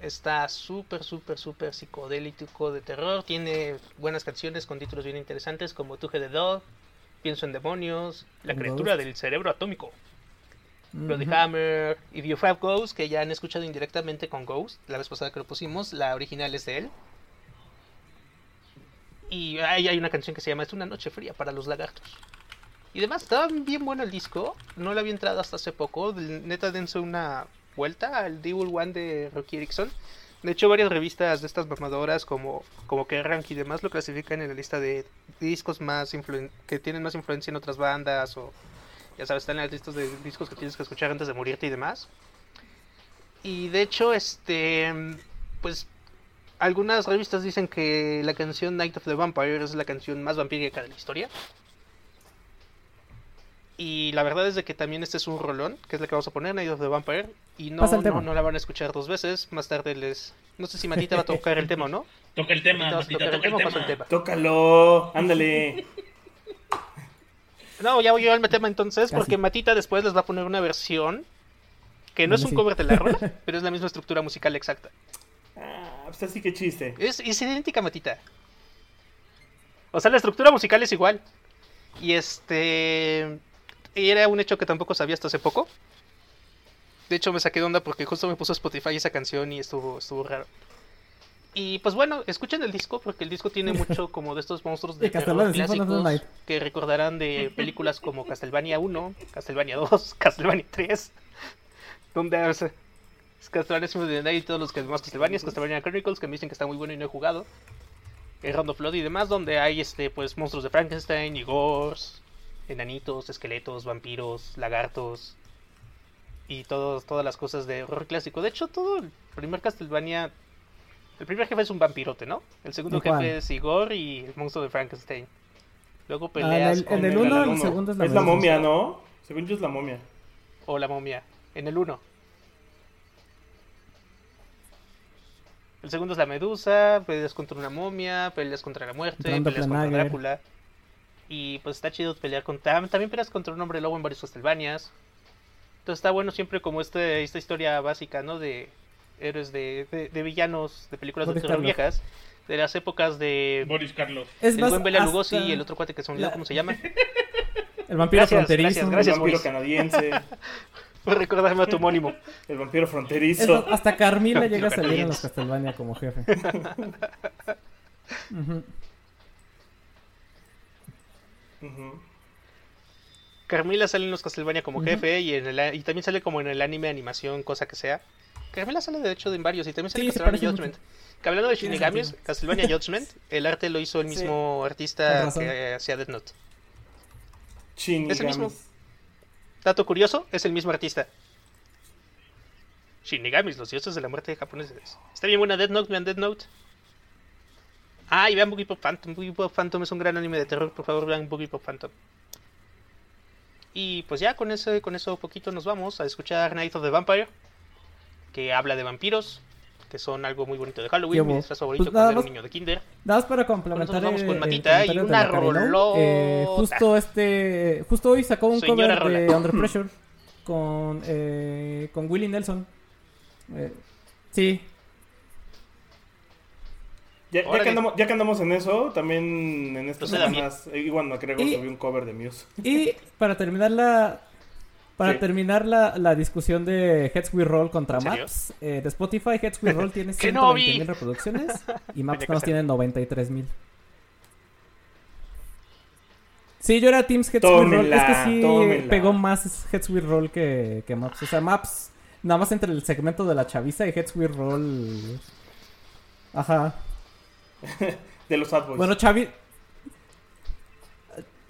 Está súper, súper, súper psicodélico de terror. Tiene buenas canciones con títulos bien interesantes como Tuje de Dog, Pienso en Demonios, La criatura del cerebro atómico, Bloody Hammer y View Have Ghost, que ya han escuchado indirectamente con Ghost, la vez pasada que lo pusimos. La original es de él. Y hay, hay una canción que se llama Es una noche fría para los lagartos. Y demás, estaba bien bueno el disco. No lo había entrado hasta hace poco. Neta, dense una vuelta al Devil One de Rocky Erickson. De hecho, varias revistas de estas mamadoras como, como Kerrang y demás lo clasifican en la lista de discos más que tienen más influencia en otras bandas o ya sabes, están en las listas de discos que tienes que escuchar antes de morirte y demás. Y de hecho, este pues algunas revistas dicen que la canción Night of the Vampire es la canción más vampírica de la historia. Y la verdad es de que también este es un rolón, que es la que vamos a poner, Night of the Vampire. Y no, no, la van a escuchar dos veces. Más tarde les. No sé si Matita va a tocar el tema o no. Toca el tema, Matita, toca, el, tema, el tema. Tócalo, ándale. No, ya voy yo al tema entonces, porque Matita después les va a poner una versión que no es un cover de la rola, pero es la misma estructura musical exacta. Ah, pues así que chiste. Es, es idéntica, Matita. O sea, la estructura musical es igual. Y este. Y era un hecho que tampoco sabía hasta hace poco. De hecho, me saqué de onda porque justo me puso Spotify esa canción y estuvo, estuvo raro. Y pues bueno, escuchen el disco porque el disco tiene mucho como de estos monstruos de terror clásicos que recordarán de películas como Castlevania 1, Castlevania 2, Castlevania 3, donde es Castlevania y todos los que demás Castlevania, Castlevania Chronicles que me dicen que está muy bueno y no he jugado. El Round of Blood y demás, donde hay este pues monstruos de Frankenstein y gores, enanitos, esqueletos, vampiros, lagartos y todos, todas las cosas de horror clásico. De hecho, todo el primer Castlevania el primer jefe es un vampirote, ¿no? El segundo jefe es Igor y el monstruo de Frankenstein. Luego ah, peleas en el, uno, el, segundo es la, es la momia, ¿no? Según yo es la momia. O la momia. En el uno. El segundo es la medusa, peleas contra una momia, peleas contra la muerte, peleas contra Drácula. Y pues está chido pelear contra... También peleas contra un hombre lobo en varios Castlevanias. Entonces está bueno siempre como este, esta historia básica, ¿no? De héroes de, de, villanos de películas de terror viejas de las épocas de Boris Carlos. Es el buen Bela Lugosi y el otro cuate que son la... ¿cómo se llama? El vampiro fronterizo. Gracias, el vampiro canadiense. Por recordarme a tu homónimo. El vampiro fronterizo. hasta Carmila llega a salir en los Castlevania como jefe. Carmila sale en los Castlevania como jefe y, en el, y también sale como en el anime, animación, cosa que sea. Castlevania sale de hecho en varios y también sale en Castlevania Judgment. Que hablando de Shinigamis, Castlevania Judgment, el arte lo hizo el mismo artista que hacía Death Note. Es el mismo. Dato curioso, es el mismo artista. Shinigamis, los dioses de la muerte japoneses. Está bien buena Death Note, vean Death Note. Ah, y vean Boogie Pop Phantom. Boogie Pop Phantom es un gran anime de terror, por favor vean Boogie Pop Phantom. Y pues ya con eso, con eso poquito nos vamos a escuchar Night of the Vampire que habla de vampiros, que son algo muy bonito de Halloween, mi disfraz favorito pues cuando era un niño de kinder. Nada más para complementar vamos con Matita y una rolota. Eh, justo este, justo hoy sacó un cover de Under Pressure con eh, con Willie Nelson. Eh, sí. Ya, ya, que andamos, ya, que andamos, en eso, también en estas semanas, igual no creo que subí un cover de Muse. Y para terminar la, para terminar la, la, discusión de Heads We Roll contra Maps, eh, de Spotify, Heads We Roll tiene 120.000 reproducciones y Maps nos tiene 93.000. Sí, yo era Teams Heads We Roll. Es que sí pegó más Heads We Roll que, que, Maps. O sea, Maps, nada más entre el segmento de la chaviza y Heads We Roll. Ajá. De los Adboys. Bueno, Chavi.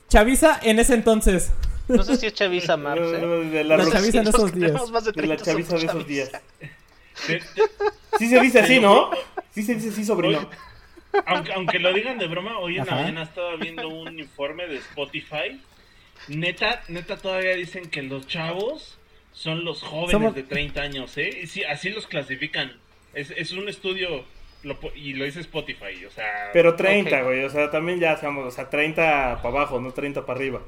Chaviza en ese entonces. No sé si es Chavisa Maps. ¿eh? de la, Chavisa de esos días. De, la Chavisa de esos días. Sí se dice así, ¿no? Sí se dice así, sobrino. Aunque, aunque lo digan de broma, hoy en la mañana estaba viendo un informe de Spotify. Neta, neta todavía dicen que los chavos son los jóvenes de 30 años, ¿eh? Y sí, así los clasifican. Es, es un estudio y lo dice Spotify, o sea... Pero 30, güey, o sea, también ya seamos, o sea, 30 para abajo, no 30 para arriba.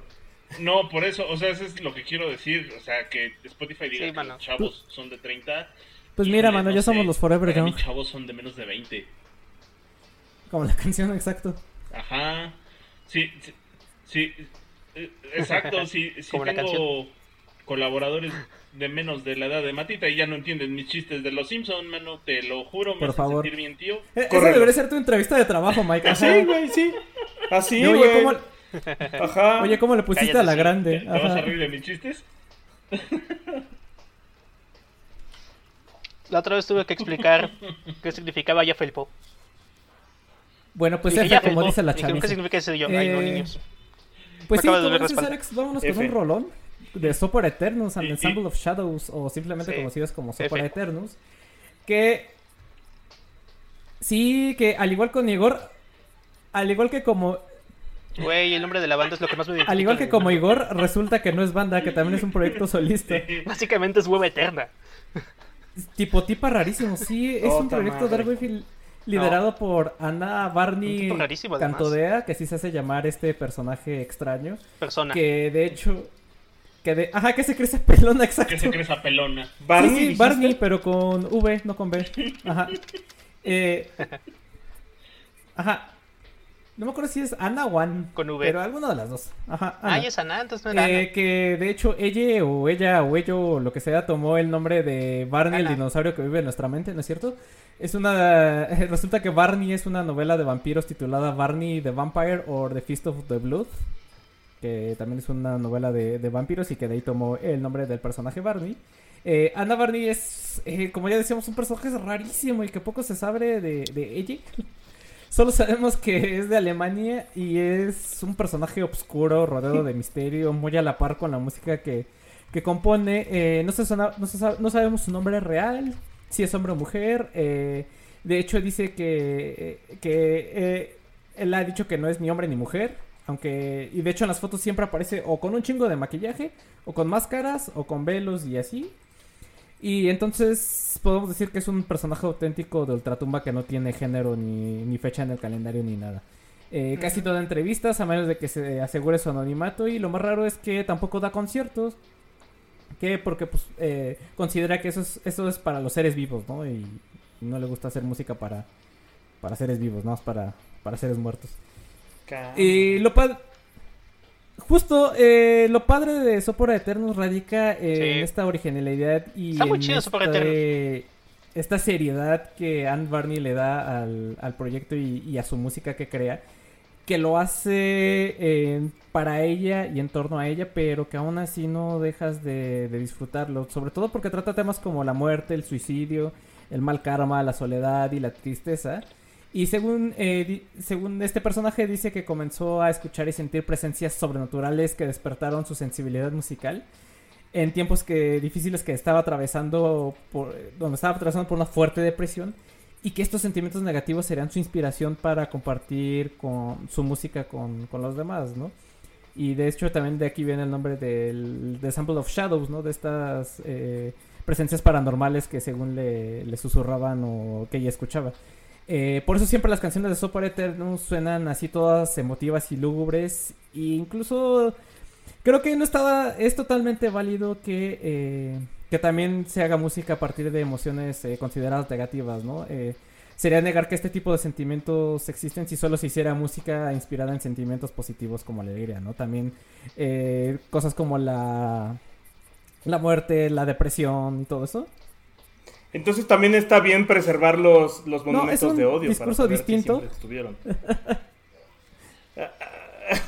No, por eso, o sea, eso es lo que quiero decir. O sea, que Spotify diga que los chavos son de 30. Pues mira, mano, ya somos los Forever Young. Mis chavos son de menos de 20. Como la canción, exacto. Ajá. Sí, sí, eh, exacto. Sí, sí tengo colaboradores de menos de la edad de Matita y ya no entienden mis chistes de los Simpsons, mano. Te lo juro, me Por favor. sentir bien, tío. Eh, esa debería ser tu entrevista de trabajo, Mike. Así, güey, sí. Así, güey. ¿cómo, Ajá. Oye, ¿cómo le pusiste a la grande? ¿Te, vas a reír de mis chistes? La otra vez tuve que explicar qué significaba ya felpo. Bueno, pues F, como dice la chaviza. ¿Qué significa ese yo? Ay, no, eh, niños. Pues sí, como dices, Alex, vámonos con un rolón de Sopor Eternus and Ensemble of Shadows, o simplemente conocidos como Sopor Eternus, que sí, que al igual con Igor, al igual que como Güey, el nombre de la banda es lo que más me identifica. Al igual que como Igor, resulta que no es banda, que también es un proyecto solista. Básicamente es hueva eterna. Tipo tipa rarísimo, sí, es un proyecto Dark Wave liderado por Ana Barney Cantodea, que sí se hace llamar este personaje extraño. Persona. Que de hecho que de, ajá, que se crece pelona, exacto. Que se crece pelona. Barney, sí, Barney, pero con V, no con B. Ajá. Eh, ajá. No me acuerdo si es Ana o. Con V. Pero alguna de las dos. Ajá. Ah, es Ana, entonces no era eh, Que de hecho ella o ella o ello o lo que sea tomó el nombre de Barney, el dinosaurio que vive en nuestra mente, ¿no es cierto? Es una. Resulta que Barney es una novela de vampiros titulada Barney the Vampire or The Feast of the Blood. Que también es una novela de, vampiros y que de ahí tomó el nombre del personaje Barney. Eh, Anna Barney es, eh, como ya decíamos, un personaje rarísimo y que poco se sabe de, ella. Solo sabemos que es de Alemania y es un personaje oscuro, rodeado de misterio, muy a la par con la música que, que compone. Eh, no, se no, sabemos su nombre real, si es hombre o mujer. De hecho, dice que, que él ha dicho que no es ni hombre ni mujer. Aunque, y de hecho en las fotos siempre aparece o con un chingo de maquillaje, o con máscaras, o con velos y así. Y entonces podemos decir que es un personaje auténtico de Ultratumba que no tiene género ni, fecha en el calendario ni nada. Eh, casi toda entrevistas, a menos de que se asegure su anonimato. Y lo más raro es que tampoco da conciertos. Que porque pues eh, considera que eso es, eso es para los seres vivos, ¿no? Y, no le gusta hacer música para, para seres vivos, no es para, para seres muertos. Y lo, Justo, eh, lo padre de Sopora Eternus radica en esta originalidad y en esta seriedad que Anne Barney le da al, proyecto y, a su música que crea, que lo hace eh, para ella y en torno a ella, pero que aún así no dejas de, de disfrutarlo, sobre todo porque trata temas como la muerte, el suicidio, el mal karma, la soledad y la tristeza. Y según, eh, según este personaje dice que comenzó a escuchar y sentir presencias sobrenaturales que despertaron su sensibilidad musical en tiempos que difíciles que estaba atravesando por, donde estaba atravesando por una fuerte depresión y que estos sentimientos negativos serían su inspiración para compartir con su música con, los demás, ¿no? Y de hecho también de aquí viene el nombre del de Sample of Shadows, ¿no? De estas eh, presencias paranormales que según le, le susurraban o que ella escuchaba. Eh, por eso siempre las canciones de Sopor Eternus suenan así todas emotivas y lúgubres. E incluso creo que no estaba. Es totalmente válido que, eh, que también se haga música a partir de emociones eh, consideradas negativas, ¿no? sería negar que este tipo de sentimientos existen si solo se hiciera música inspirada en sentimientos positivos como la alegría, ¿no? También cosas como la, la muerte, la depresión y todo eso entonces también está bien preservar los, los monumentos de odio. Discurso distinto.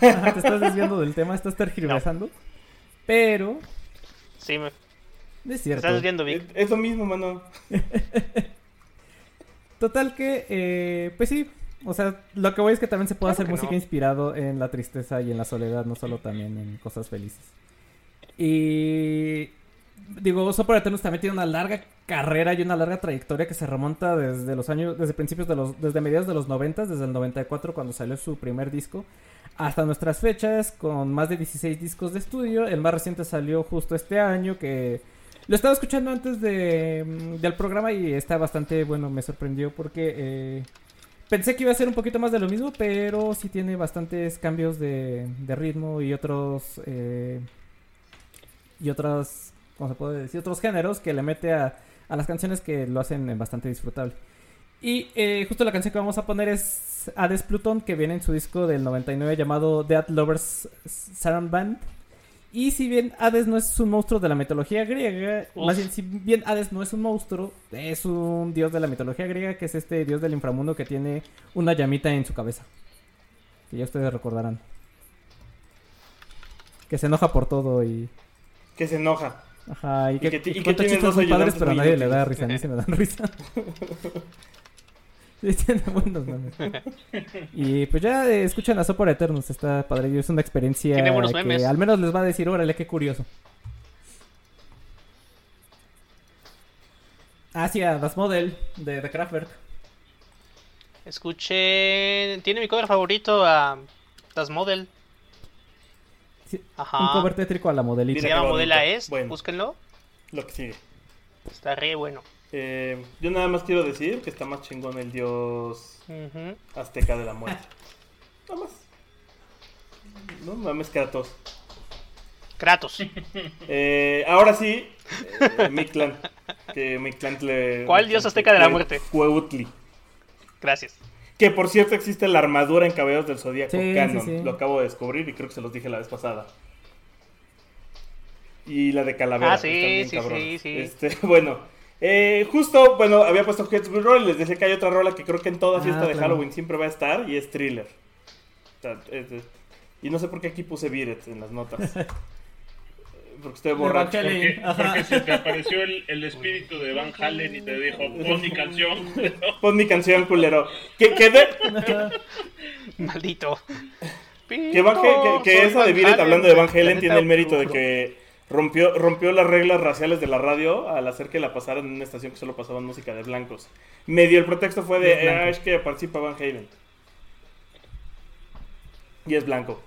te estás desviando del tema, estás tergiversando. Pero. Sí, me. Es cierto. estás desviando bien. Es, lo mismo, mano. Total que, eh, pues sí. O sea, lo que voy es que también se puede hacer música inspirado en la tristeza y en la soledad, no solo también en cosas felices. Y digo, Sopor Eternus también tiene una larga carrera y una larga trayectoria que se remonta desde los años, desde principios de los, desde mediados de los 90, desde el 94 cuando salió su primer disco, hasta nuestras fechas con más de 16 discos de estudio. El más reciente salió justo este año que lo estaba escuchando antes de, mm, del programa y está bastante bueno, me sorprendió porque eh, pensé que iba a ser un poquito más de lo mismo, pero sí tiene bastantes cambios de, de ritmo y otros... Eh, y otras como se puede decir, otros géneros que le mete a, las canciones que lo hacen bastante disfrutable. Y eh, justo la canción que vamos a poner es Hades Pluton, que viene en su disco del 99 llamado Dead Lovers Saran Band. Y si bien Hades no es un monstruo de la mitología griega, más bien, si bien Hades no es un monstruo, es un dios de la mitología griega, que es este dios del inframundo que tiene una llamita en su cabeza. Que ya ustedes recordarán. Que se enoja por todo y... Que se enoja. Ajá, y que, y que, tiene dos padres, pero a nadie le da risa, a mí se me dan risa. sí, tiene buenos memes. Y pues ya eh, escuchan a Sopor Eternus, está padre, es una experiencia que al menos les va a decir, órale, qué curioso. Ah, sí, a Das Model de The Kraftwerk. Escuché, tiene mi cover favorito a Das Model. Un cover tétrico a la modelita. Se llama Modela Es, búsquenlo. Lo que sigue. Está re bueno. Eh, yo nada más quiero decir que está más chingón el dios azteca de la muerte. nada más. No mames, Kratos. Kratos. Eh, ahora sí, eh. Que le. ¿Cuál dios azteca de la muerte? Hueutli. Gracias. Que por cierto existe la armadura en Caballeros del Zodíaco Canon. Lo acabo de descubrir y creo que se los dije la vez pasada. Y la de Calavera. Ah, sí, sí, sí, sí, Este, bueno, eh, justo, bueno, había puesto Heads Will Roll y les decía que hay otra rola que creo que en toda ah, fiesta de Halloween siempre va a estar y es Thriller. y no sé por qué aquí puse Biret en las notas. porque estoy borracho. Porque, se te apareció el, espíritu de Van Halen y te dijo, pon mi canción. pon mi canción, culero. Que, de... Maldito. Que, esa de Biret, hablando de Van Halen, tiene el mérito de que rompió, rompió las reglas raciales de la radio al hacer que la pasaran en una estación que solo pasaban música de blancos. Medio el pretexto fue de, ah, es que participa Van Halen. Y es blanco.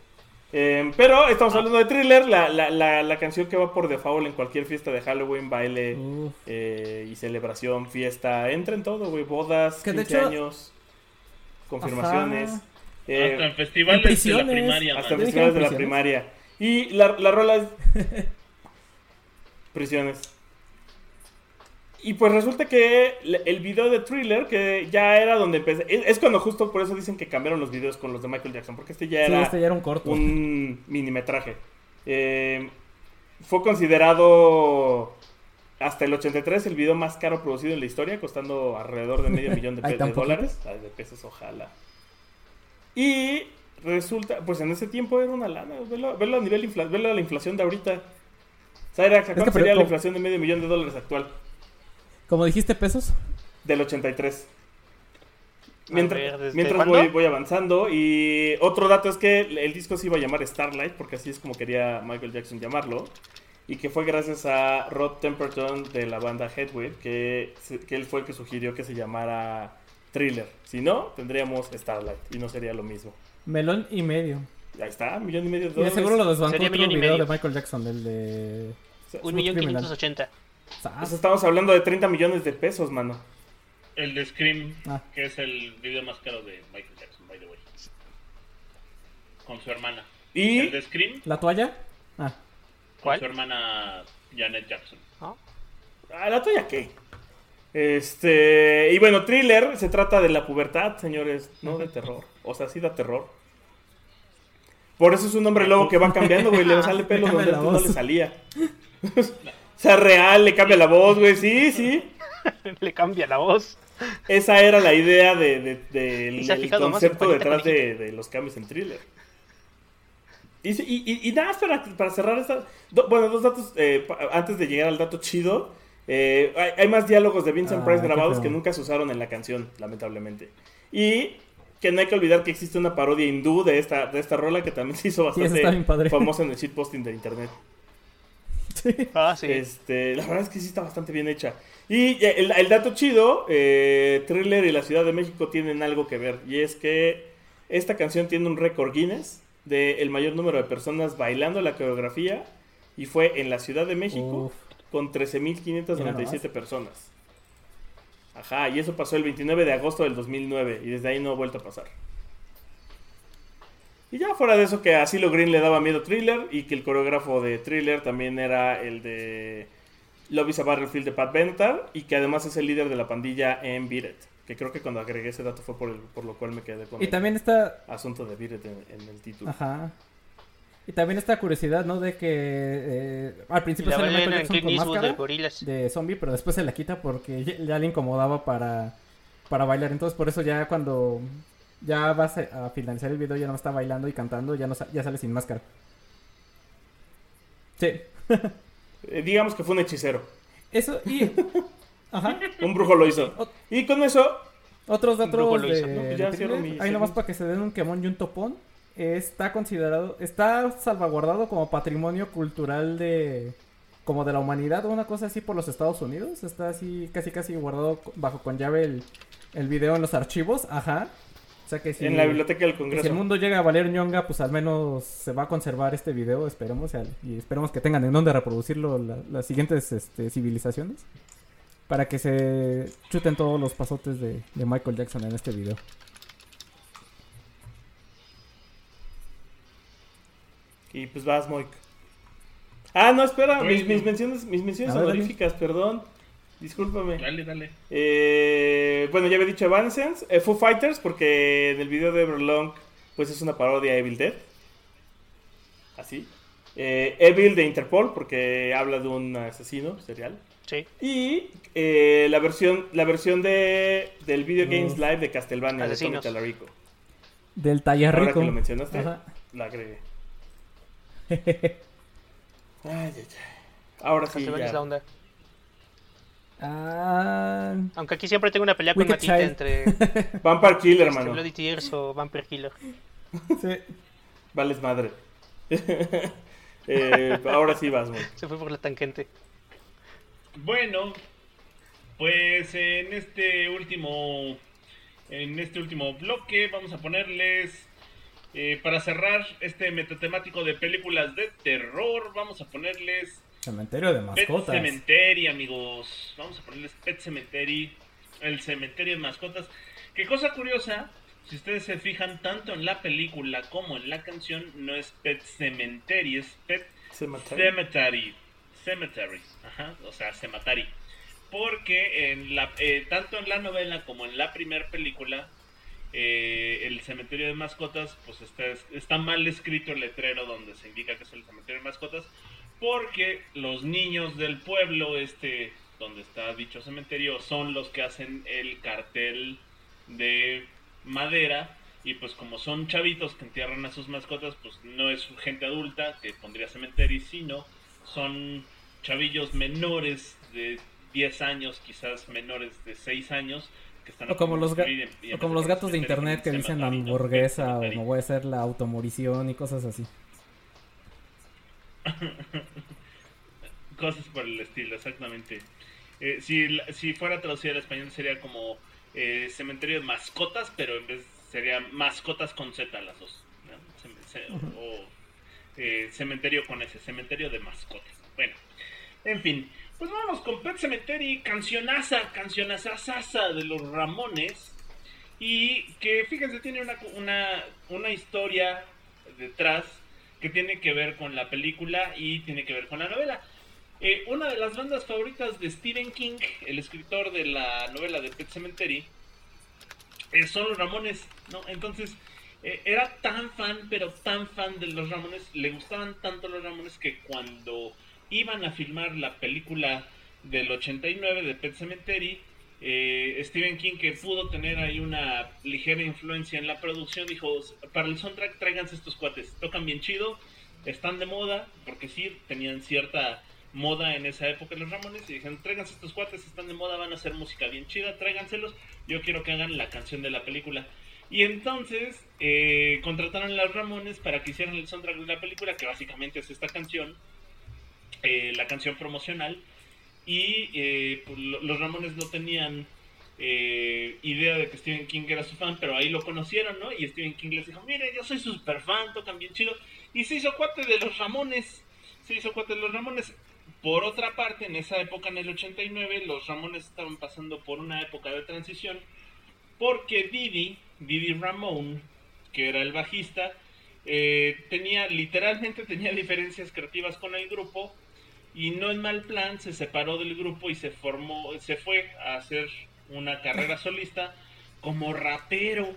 Em, pero estamos ah. hablando de thriller, la, la, la, canción que va por default en cualquier fiesta de Halloween, baile eh, y celebración, fiesta. Entra en todo, güey. Bodas, 15 años, confirmaciones. Eh, hasta en festivales de la primaria. Hasta festivales de la primaria. Y la, la rola es... prisiones. Y pues resulta que el video de Thriller, que ya era donde empecé. Es cuando justo por eso dicen que cambiaron los videos con los de Michael Jackson, porque este ya era, este ya era un corto. Un minimetraje. Eh, fue considerado hasta el 83 el video más caro producido en la historia, costando alrededor de medio millón de, dólares. de pesos, ojalá. Y resulta, pues en ese tiempo era una lana. Verlo, a nivel verlo a la inflación de ahorita. ¿Sabes cuánto sería la inflación de medio millón de dólares actual? ¿Cómo dijiste pesos? Del 83. Mientras, mientras voy, avanzando. Y otro dato es que el disco se iba a llamar Starlight, porque así es como quería Michael Jackson llamarlo. Y que fue gracias a Rod Temperton de la banda Headway, que, que él fue el que sugirió que se llamara Thriller. Si no, tendríamos Starlight y no sería lo mismo. Melón y medio. Ahí está, millón y medio de dólares. Y seguro lo desbancó otro video de Michael Jackson, del de... Un millón quinientos ochenta. Pues estamos hablando de 30 millones de pesos, mano. El de Scream, ah. que es el video más caro de Michael Jackson, by the way. Con su hermana. ¿Y? El de Scream. ¿La toalla? Ah. Con su hermana Janet Jackson. ¿Ah? ¿Ah? ¿La toalla qué? Este. Y bueno, thriller se trata de la pubertad, señores, no de terror. O sea, sí da terror. Por eso es un nombre luego que va cambiando, güey. Le sale pelo donde no le salía. O sea, real, le cambia la voz, güey. Sí, sí. le cambia la voz. Esa era la idea de, del concepto detrás de, los cambios en thriller. Y, nada más para, cerrar esta. bueno, dos datos eh, antes de llegar al dato chido. Eh, hay, más diálogos de Vincent ah, Price grabados que nunca se usaron en la canción, lamentablemente. Y que no hay que olvidar que existe una parodia hindú de esta, de esta rola que también se hizo bastante famosa en el shitposting de internet. Ah, sí. Este, la verdad es que sí está bastante bien hecha. Y el, dato chido, eh, Thriller y la Ciudad de México tienen algo que ver. Y es que esta canción tiene un récord Guinness de el mayor número de personas bailando la coreografía. Y fue en la Ciudad de México con 13.597 personas. Ajá, y eso pasó el 29 de agosto del 2009. Y desde ahí no ha vuelto a pasar. Y ya fuera de eso que a Silo Green le daba miedo Thriller y que el coreógrafo de Thriller también era el de Lobby's a Battlefield de Pat Benatar y que además es el líder de la pandilla en Beat Que creo que cuando agregué ese dato fue por, por lo cual me quedé con y también está... asunto de Beat en, el título. Ajá. Y también esta curiosidad, ¿no? De que eh, al principio se le Michael con máscara de zombie, pero después se la quita porque ya le incomodaba para, para bailar. Entonces por eso ya cuando ya vas a, finalizar el video, ya no está bailando y cantando, ya, no, ya sale sin máscara. Sí. Eh, digamos que fue un hechicero. Eso, y. Ajá. Un brujo lo hizo. y con eso. Otros datos de. No, Ahí nomás para que se den un quemón y un topón. Está considerado. Está salvaguardado como patrimonio cultural de. Como de la humanidad o una cosa así por los Estados Unidos. Está así, casi casi guardado bajo con llave el, el video en los archivos. Ajá que si, en la biblioteca del Congreso. Si el mundo llega a valer ñonga, pues al menos se va a conservar este video, esperemos. Y esperemos que tengan en dónde reproducirlo las siguientes este, civilizaciones. Para que se chuten todos los pasotes de, Michael Jackson en este video. Y pues vas, Moik. Ah, no, espera, mis, menciones, mis menciones honoríficas, perdón. Discúlpame. Dale, dale. Eh, bueno, ya había dicho Evanescence. Eh, Foo Fighters, porque en el video de Everlong, pues es una parodia a Evil Dead. Así. Eh, Evil de Interpol, porque habla de un asesino serial. Sí. Y eh, la versión la versión de del Video Games Live de Castlevania de Tommy Asesinos. Tallarico. Del taller Ahora rico. que lo mencionaste, Ajá. la agregué. Ay, ay, ay. Ahora sí, Castlevania es la ya. onda. Ah, Aunque aquí siempre tengo una pelea con Matita entre Vampire Killer, este, hermano. Bloody Tears o Vampire Killer. sí. Vales madre. Eh, ahora sí vas, güey. Se fue por la tangente. Bueno, pues en este último en este último bloque vamos a ponerles eh, para cerrar este metatemático de películas de terror, vamos a ponerles Cementerio de Pet mascotas. Cemetery, amigos. Vamos a ponerles Pet Cemetery, el cementerio de mascotas. Qué cosa curiosa, si ustedes se fijan tanto en la película como en la canción, no es Pet Cemetery, es Pet Cemetery. Cemetery. Cemetery, ajá, o sea, Cemetery. Porque en la, eh, tanto en la novela como en la primera película, eh, el cementerio de mascotas, pues está, está mal escrito el letrero donde se indica que es el cementerio de mascotas, porque los niños del pueblo, este, donde está dicho cementerio, son los que hacen el cartel de madera y pues como son chavitos que entierran a sus mascotas, pues no es gente adulta que pondría cementerio, sino son chavillos menores de 10 años, quizás menores de 6 años, que están O como, los, ga- o como los gatos de cementerio internet que dicen hamburguesa o me voy a hacer la automorición y cosas así. Cosas por el estilo, exactamente. Eh, si, si fuera traducida al español sería como eh, cementerio de mascotas, pero en vez sería mascotas con Z las dos. ¿no? Cem- ce- O eh, cementerio con ese, cementerio de mascotas. Bueno, en fin. Pues vamos con Pet Cemetery, cancionaza, cancionaza de los Ramones. Y que fíjense, tiene una, una, una historia detrás que tiene que ver con la película y tiene que ver con la novela. Eh, una de las bandas favoritas de Stephen King, el escritor de la novela de Pet Cemetery, eh, son los Ramones, ¿no? Entonces, eh, era tan fan, pero tan fan de los Ramones, le gustaban tanto los Ramones que cuando iban a filmar la película del 89 de Pet Cemetery, eh, Stephen King, que pudo tener ahí una ligera influencia en la producción, dijo, para el soundtrack tráiganse estos cuates, tocan bien chido, están de moda, porque sí, tenían cierta moda en esa época los Ramones, y dijeron, tráiganse estos cuates, están de moda, van a hacer música bien chida, tráiganselos, yo quiero que hagan la canción de la película. Y entonces eh, contrataron a los Ramones para que hicieran el soundtrack de la película, que básicamente es esta canción, eh, la canción promocional. Y eh, pues, lo- los Ramones no tenían eh, idea de que Stephen King era su fan, pero ahí lo conocieron, ¿no? Y Stephen King les dijo, mire, yo soy su super fan, tocan bien chido. Y se hizo cuate de los Ramones. Se hizo cuate de los Ramones. Por otra parte, en esa época, en el 89, los Ramones estaban pasando por una época de transición. Porque Didi, Didi Ramón, que era el bajista, eh, tenía, literalmente tenía diferencias creativas con el grupo. Y no en mal plan, se separó del grupo y se formó, se fue a hacer una carrera solista como rapero.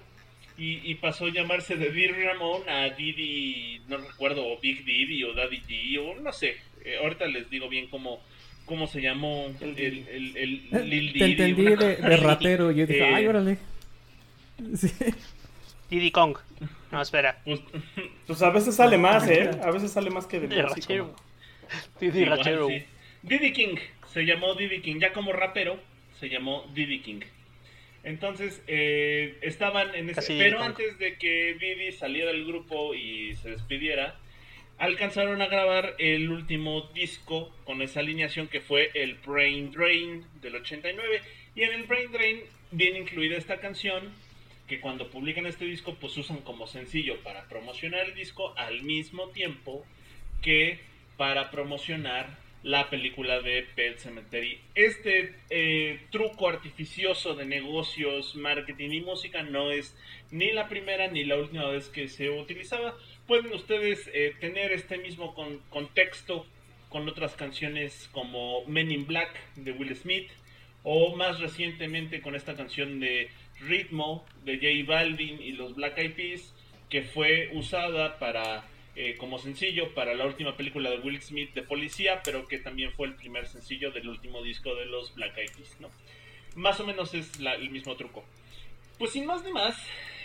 Y, y pasó a llamarse de Didi Ramón a Didi, no recuerdo, o Big Didi o Daddy D, o no sé. Eh, ahorita les digo bien cómo, cómo se llamó el, El el, el, Eh, Lil Te Didi, entendí una de, de ratero y yo dije, Eh, ay, órale. Sí. Diddy Kong. No, espera. pues, Pues a veces sale más, ¿eh? A veces sale más que de De músico, Igual, Rachero. sí. Diddy King, se llamó Diddy King, ya como rapero, se llamó Diddy King. Entonces, eh, estaban en ese... Casi Pero antes de que Diddy saliera del grupo y se despidiera, alcanzaron a grabar el último disco con esa alineación que fue el Brain Drain del 89. Y en el Brain Drain viene incluida esta canción que cuando publican este disco pues usan como sencillo para promocionar el disco al mismo tiempo que para promocionar la película de Pet Cemetery. Este eh, truco artificioso de negocios, marketing y música no es ni la primera ni la última vez que se utilizaba. Pueden ustedes eh, tener este mismo con- contexto con otras canciones como Men in Black de Will Smith, o más recientemente con esta canción de Ritmo de J Balvin y los Black Eyed Peas, que fue usada para eh, como sencillo para la última película de Will Smith de Policía, pero que también fue el primer sencillo del último disco de los Black Eyed Peas, ¿no? Más o menos es el mismo truco. Pues sin más ni más,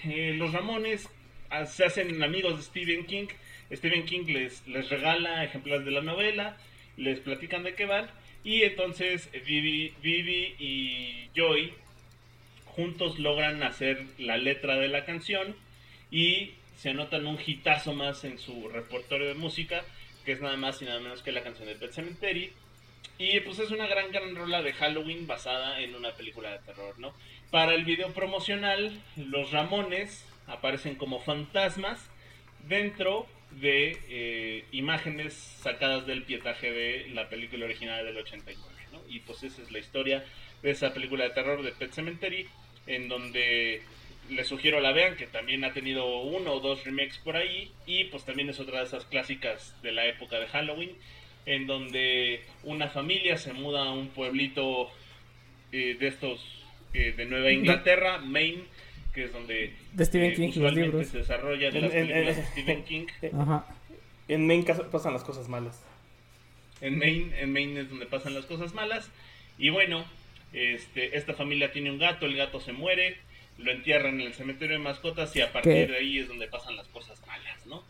eh, los Ramones ah, se hacen amigos de Stephen King. Stephen King les, les regala ejemplares de la novela, les platican de qué van, y entonces Vivi, Vivi y Joy juntos logran hacer la letra de la canción y se anotan un hitazo más en su repertorio de música, que es nada más y nada menos que la canción de Pet Cemetery. Y pues es una gran, gran rola de Halloween basada en una película de terror, ¿no? Para el video promocional, los Ramones aparecen como fantasmas dentro de eh, imágenes sacadas del pietaje de la película original del 89, ¿no? Y pues esa es la historia de esa película de terror de Pet Cemetery, en donde les sugiero la vean, que también ha tenido uno o dos remakes por ahí, y pues también es otra de esas clásicas de la época de Halloween, en donde una familia se muda a un pueblito eh, de estos eh, de Nueva Inglaterra, Maine, que es donde de Stephen eh, King, usualmente se desarrollan las películas de Stephen King. En Maine pasan las cosas malas. En Maine, en Maine es donde pasan las cosas malas. Y bueno, este, esta familia tiene un gato, el gato se muere, lo entierran en el cementerio de mascotas y a partir de ahí es donde pasan las cosas malas, ¿no?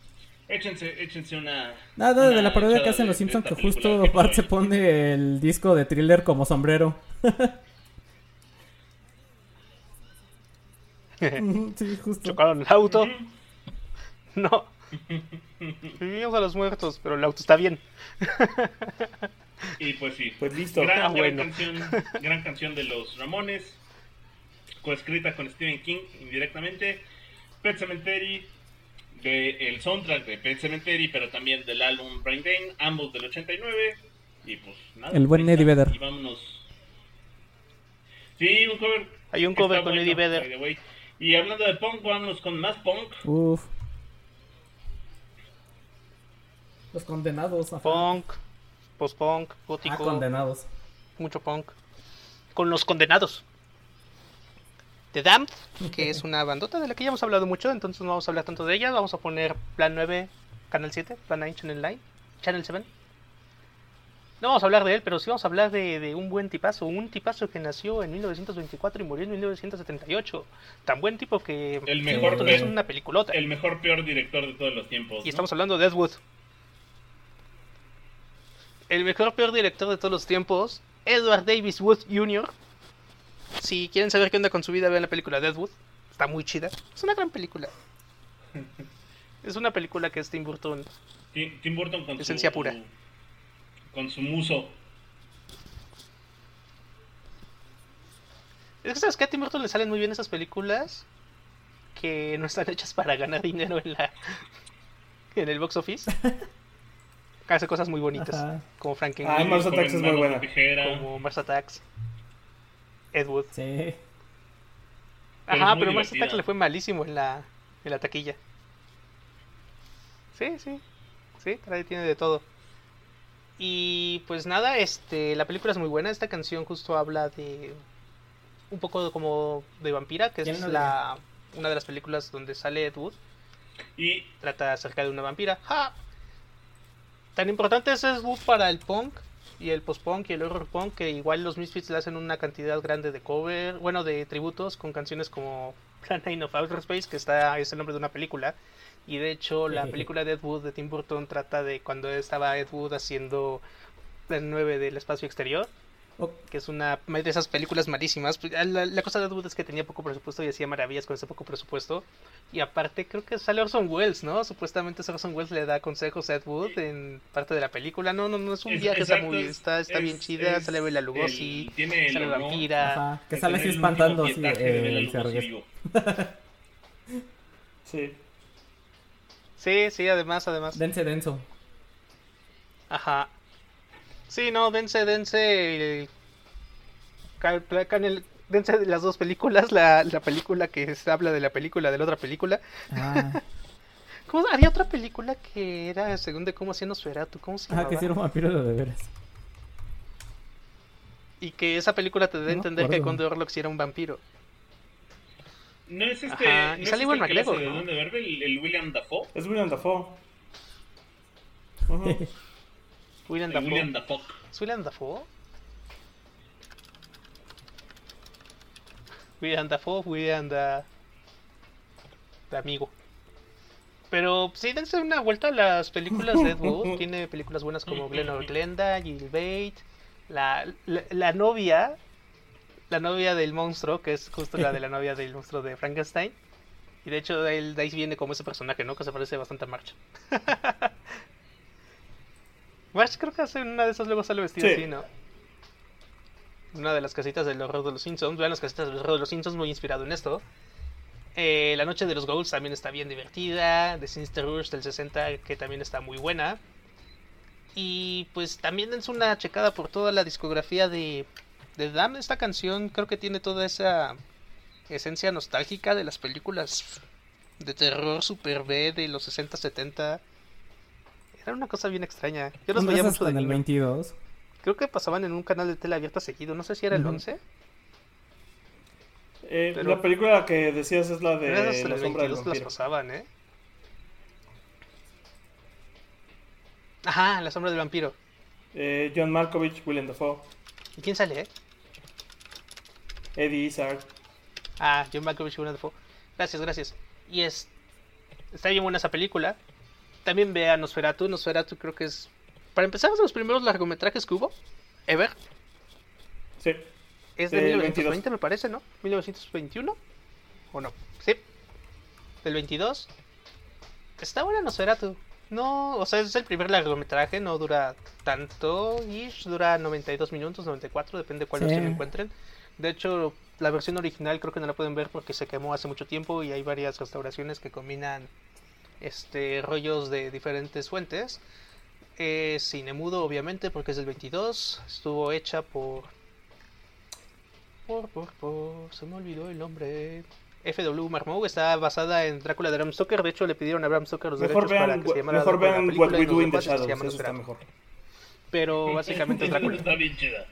Échense, échense una. Nada de la parodia que hacen los Simpsons que justo Bart se pone el disco de thriller como sombrero. sí, justo. Chocaron el auto. No. Vivimos a los muertos, pero el auto está bien. y pues sí. Pues listo. Gran, ah, canción, gran canción de los Ramones coescrita con Stephen King indirectamente. Pet Cemetery, de el soundtrack de Pet Cemetery, pero también del álbum Brain Drain, ambos del 89. Y pues nada. El buen Eddie Vedder. Y vámonos. Sí, un cover. Hay un cover con Eddie Vedder. Y hablando de punk, vámonos con más punk. Uf. Los condenados. Punk, post-punk, gótico. Ah, condenados. Mucho punk. Con los condenados. The Damned, que es una bandota de la que ya hemos hablado mucho, entonces no vamos a hablar tanto de ella. Vamos a poner Plan 9, Canal 7, Plan 9, Channel 9, Channel 7. No vamos a hablar de él, pero sí vamos a hablar de, un buen tipazo, un tipazo que nació en 1924 y murió en 1978. Tan buen tipo que el mejor es una peliculota. El mejor peor director de todos los tiempos. Y estamos hablando de Ed El mejor peor director de todos los tiempos, Edward Davis Wood Jr., si quieren saber qué onda con su vida, vean la película Deadwood. Está muy chida. Es una gran película. Es una película que es Tim Burton. Tim, Burton con Esencia su, pura. Con su muso. Es que sabes que a Tim Burton le salen muy bien esas películas que no están hechas para ganar dinero en la en el box office. Hace cosas muy bonitas, como Frankenstein. Ah, Mars Attacks es muy buena. Como Mars Attacks. Ed Wood. Sí. Ajá, pero, Mars Attacks le fue malísimo en la, en la taquilla. Sí, sí. Sí, trae, tiene de todo. Y pues nada, este, la película es muy buena. Esta canción justo habla de un poco como de vampira, que es la una de las películas donde sale Ed Wood. Y trata acerca de una vampira. ¡Ja! Tan importante es Ed Wood para el punk y el post-punk y el horror punk, que igual los Misfits le hacen una cantidad grande de cover, bueno, de tributos con canciones como Planet of Outer Space, que está, es el nombre de una película. Y de hecho, la película de Ed Wood de Tim Burton trata de cuando estaba Ed Wood haciendo el 9 del espacio exterior que es una de esas películas malísimas. Pues, la, cosa de Ed es que tenía poco presupuesto y hacía maravillas con ese poco presupuesto. Y aparte creo que sale Orson Welles, ¿no? Supuestamente Orson Welles le da consejos a Ed Wood en parte de la película. No, no, no es un viaje, está, muy, está, está bien chida, sale Bela Lugosi, tiene sale Vampira. que sale así espantando así, eh, sí. Sí, sí, además, además. Dense denso. Ajá. Sí, no, dense, dense. dense las dos películas. La, la película que se habla de la película de la otra película. Ah. ¿Cómo, había otra película que era según de cómo hacía Nosferatu. ¿Cómo se llamaba? Ah, que un vampiro de veras. Y que esa película te dé a entender que Conde Orlok era un vampiro. No es este. Ajá. Y sale igual este McGregor. ¿no? ¿De el, el, William Dafoe? Es William Dafoe. William Dafoe. William Dafoe. ¿Es William Dafoe? William Dafoe, William da... de amigo. Pero sí, dense una vuelta a las películas de Ed Wood. Tiene películas buenas como Glenn Glenda, Jill Bate, la, la, la, novia, la novia del monstruo, que es justo la de la novia del monstruo de Frankenstein. Y de hecho, él, de ahí viene como ese personaje, ¿no? Que se parece bastante a March. March creo que hace una de esas luego sale vestido Sí. así, ¿no? Una de las casitas del horror de los Simpsons. Vean las casitas del horror de los Simpsons, muy inspirado en esto. Eh, la noche de los Ghouls también está bien divertida. The Sinister Rush del 60 que también está muy buena. Y pues también dense una checada por toda la discografía de, de Damn. Esta canción creo que tiene toda esa esencia nostálgica de las películas de terror super B de los 60, 70. Era una cosa bien extraña. Yo los ¿No veía mucho de en el niño. 22. Creo que pasaban en un canal de tele abierta seguido. No sé si era el Ujú. 11. Eh, Pero- La película que decías es la de La el sombra del 22 las vampiro. pasaban, ¿eh? Ajá, la sombra del vampiro. Eh, John Malkovich, William Dafoe, ¿Y quién sale, eh? Eddie Izzard. Ah, John Malkovich Willem Dafoe. Gracias, gracias. Y es. Está bien buena esa película. También vean Nosferatu. Nosferatu creo que es. Para empezar, es de los primeros largometrajes que hubo. Ever. Sí. Es de Del 1920, 22. me parece, ¿no? ¿1921? ¿O no? Sí. Del 22. Está buena Nosferatu. No, o sea, es el primer largometraje, no dura tanto. Ish, dura 92 minutos, 94, depende de cuál Sí. versión encuentren. De hecho, la versión original creo que no la pueden ver porque se quemó hace mucho tiempo y hay varias restauraciones que combinan este rollos de diferentes fuentes. Es cine mudo, obviamente, porque es del 22. Estuvo hecha por. Por, por, por. Se me olvidó el nombre. F.W. Marmou está basada en Drácula de Bram Stoker. De hecho, le pidieron a Bram Stoker los Mejor derechos para vean, que se llamara mejor vean película What We Do in the Shadows. Eso está mejor. Pero básicamente es Drácula. Está bien chida.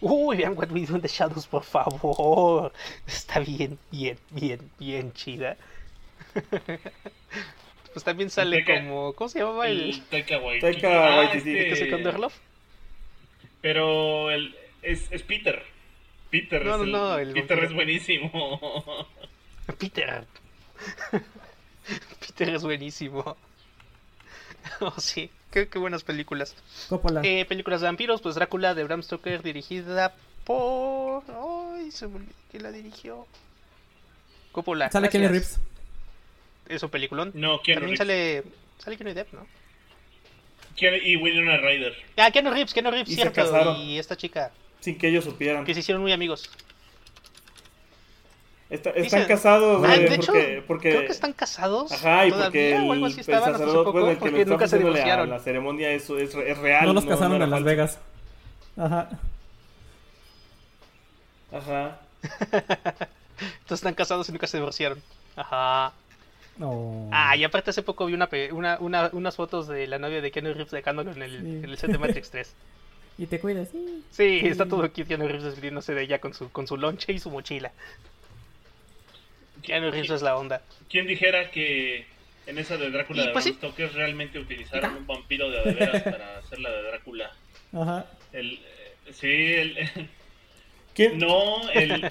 Uy, vean What We Do in the Shadows, por favor. Está bien, bien, bien, bien chida. pues también sale como. ¿Cómo se llamaba el, Taika Waititi. Taika Ah, Waititi. el que este- se con Love? Pero el, es, es Peter. Peter, No, es no, el- no, el Peter vampiro. es buenísimo. Peter. Peter es buenísimo. Oh, sí, qué, qué buenas películas. Coppola. Eh, películas de vampiros, pues Drácula de Bram Stoker, dirigida por. Ay, se me quién la dirigió. Coppola. Sale Kenny gracias. Es un peliculón. No, Keanu También Reeves. sale. Sale Kenny Depp, ¿no? Keanu- Y Winona Ryder. Ah, Keanu Reeves, Keanu Reeves, Y se cierto. casaron. Y esta chica, Sin que ellos supieran. que se hicieron muy amigos. Está- Dice- están casados, Ah, güey, de hecho, porque, porque... creo que están casados. Ajá, y porque el, el sacerdote, bueno, que porque lo está nunca se divorciaron. la ceremonia es, es, es real. no los casaron no en Las falso. Vegas. Ajá. Ajá. Entonces están casados y nunca se divorciaron. Ajá. No. Ah, y aparte hace poco vi una, una, una- unas fotos de la novia de Keanu Reeves dejándolo en el, Sí. en el set de Matrix 3. Y te cuidas, sí. Sí, está todo aquí Keanu Reeves despidiéndose de ella con su, con su lonche y su mochila. Keanu Reeves es la onda. ¿Quién dijera que en esa de Drácula Y de pues Bram sí. Stoker realmente utilizaron un vampiro de veras para hacer la de Drácula? Ajá. El, eh, sí, el, ¿Quién? no, el,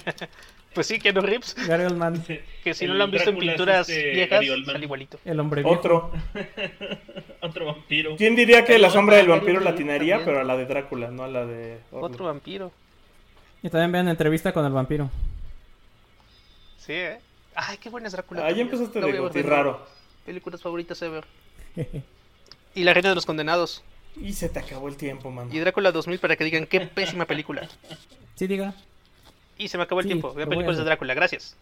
Pues sí, Keanu Reeves, Gary Oldman, que si no lo han visto en es pinturas este viejas, sale igualito. el hombre viejo. Otro. otro vampiro. ¿Quién diría que la sombra del vampiro Gary la Oldman atinaría, también. pero a la de Drácula, no a la de... Orlok? Otro vampiro. Y también vean entrevista con el vampiro. Sí, ¿eh? Ay, qué buena es Drácula. Ah, también. empezaste La de raro. Películas favoritas ever. Y La Reina de los Condenados. Y se te acabó el tiempo, man. Y Drácula 2000 para que digan qué pésima película. Sí, diga. Y se me acabó el Sí, tiempo. voy a películas de. Drácula, gracias.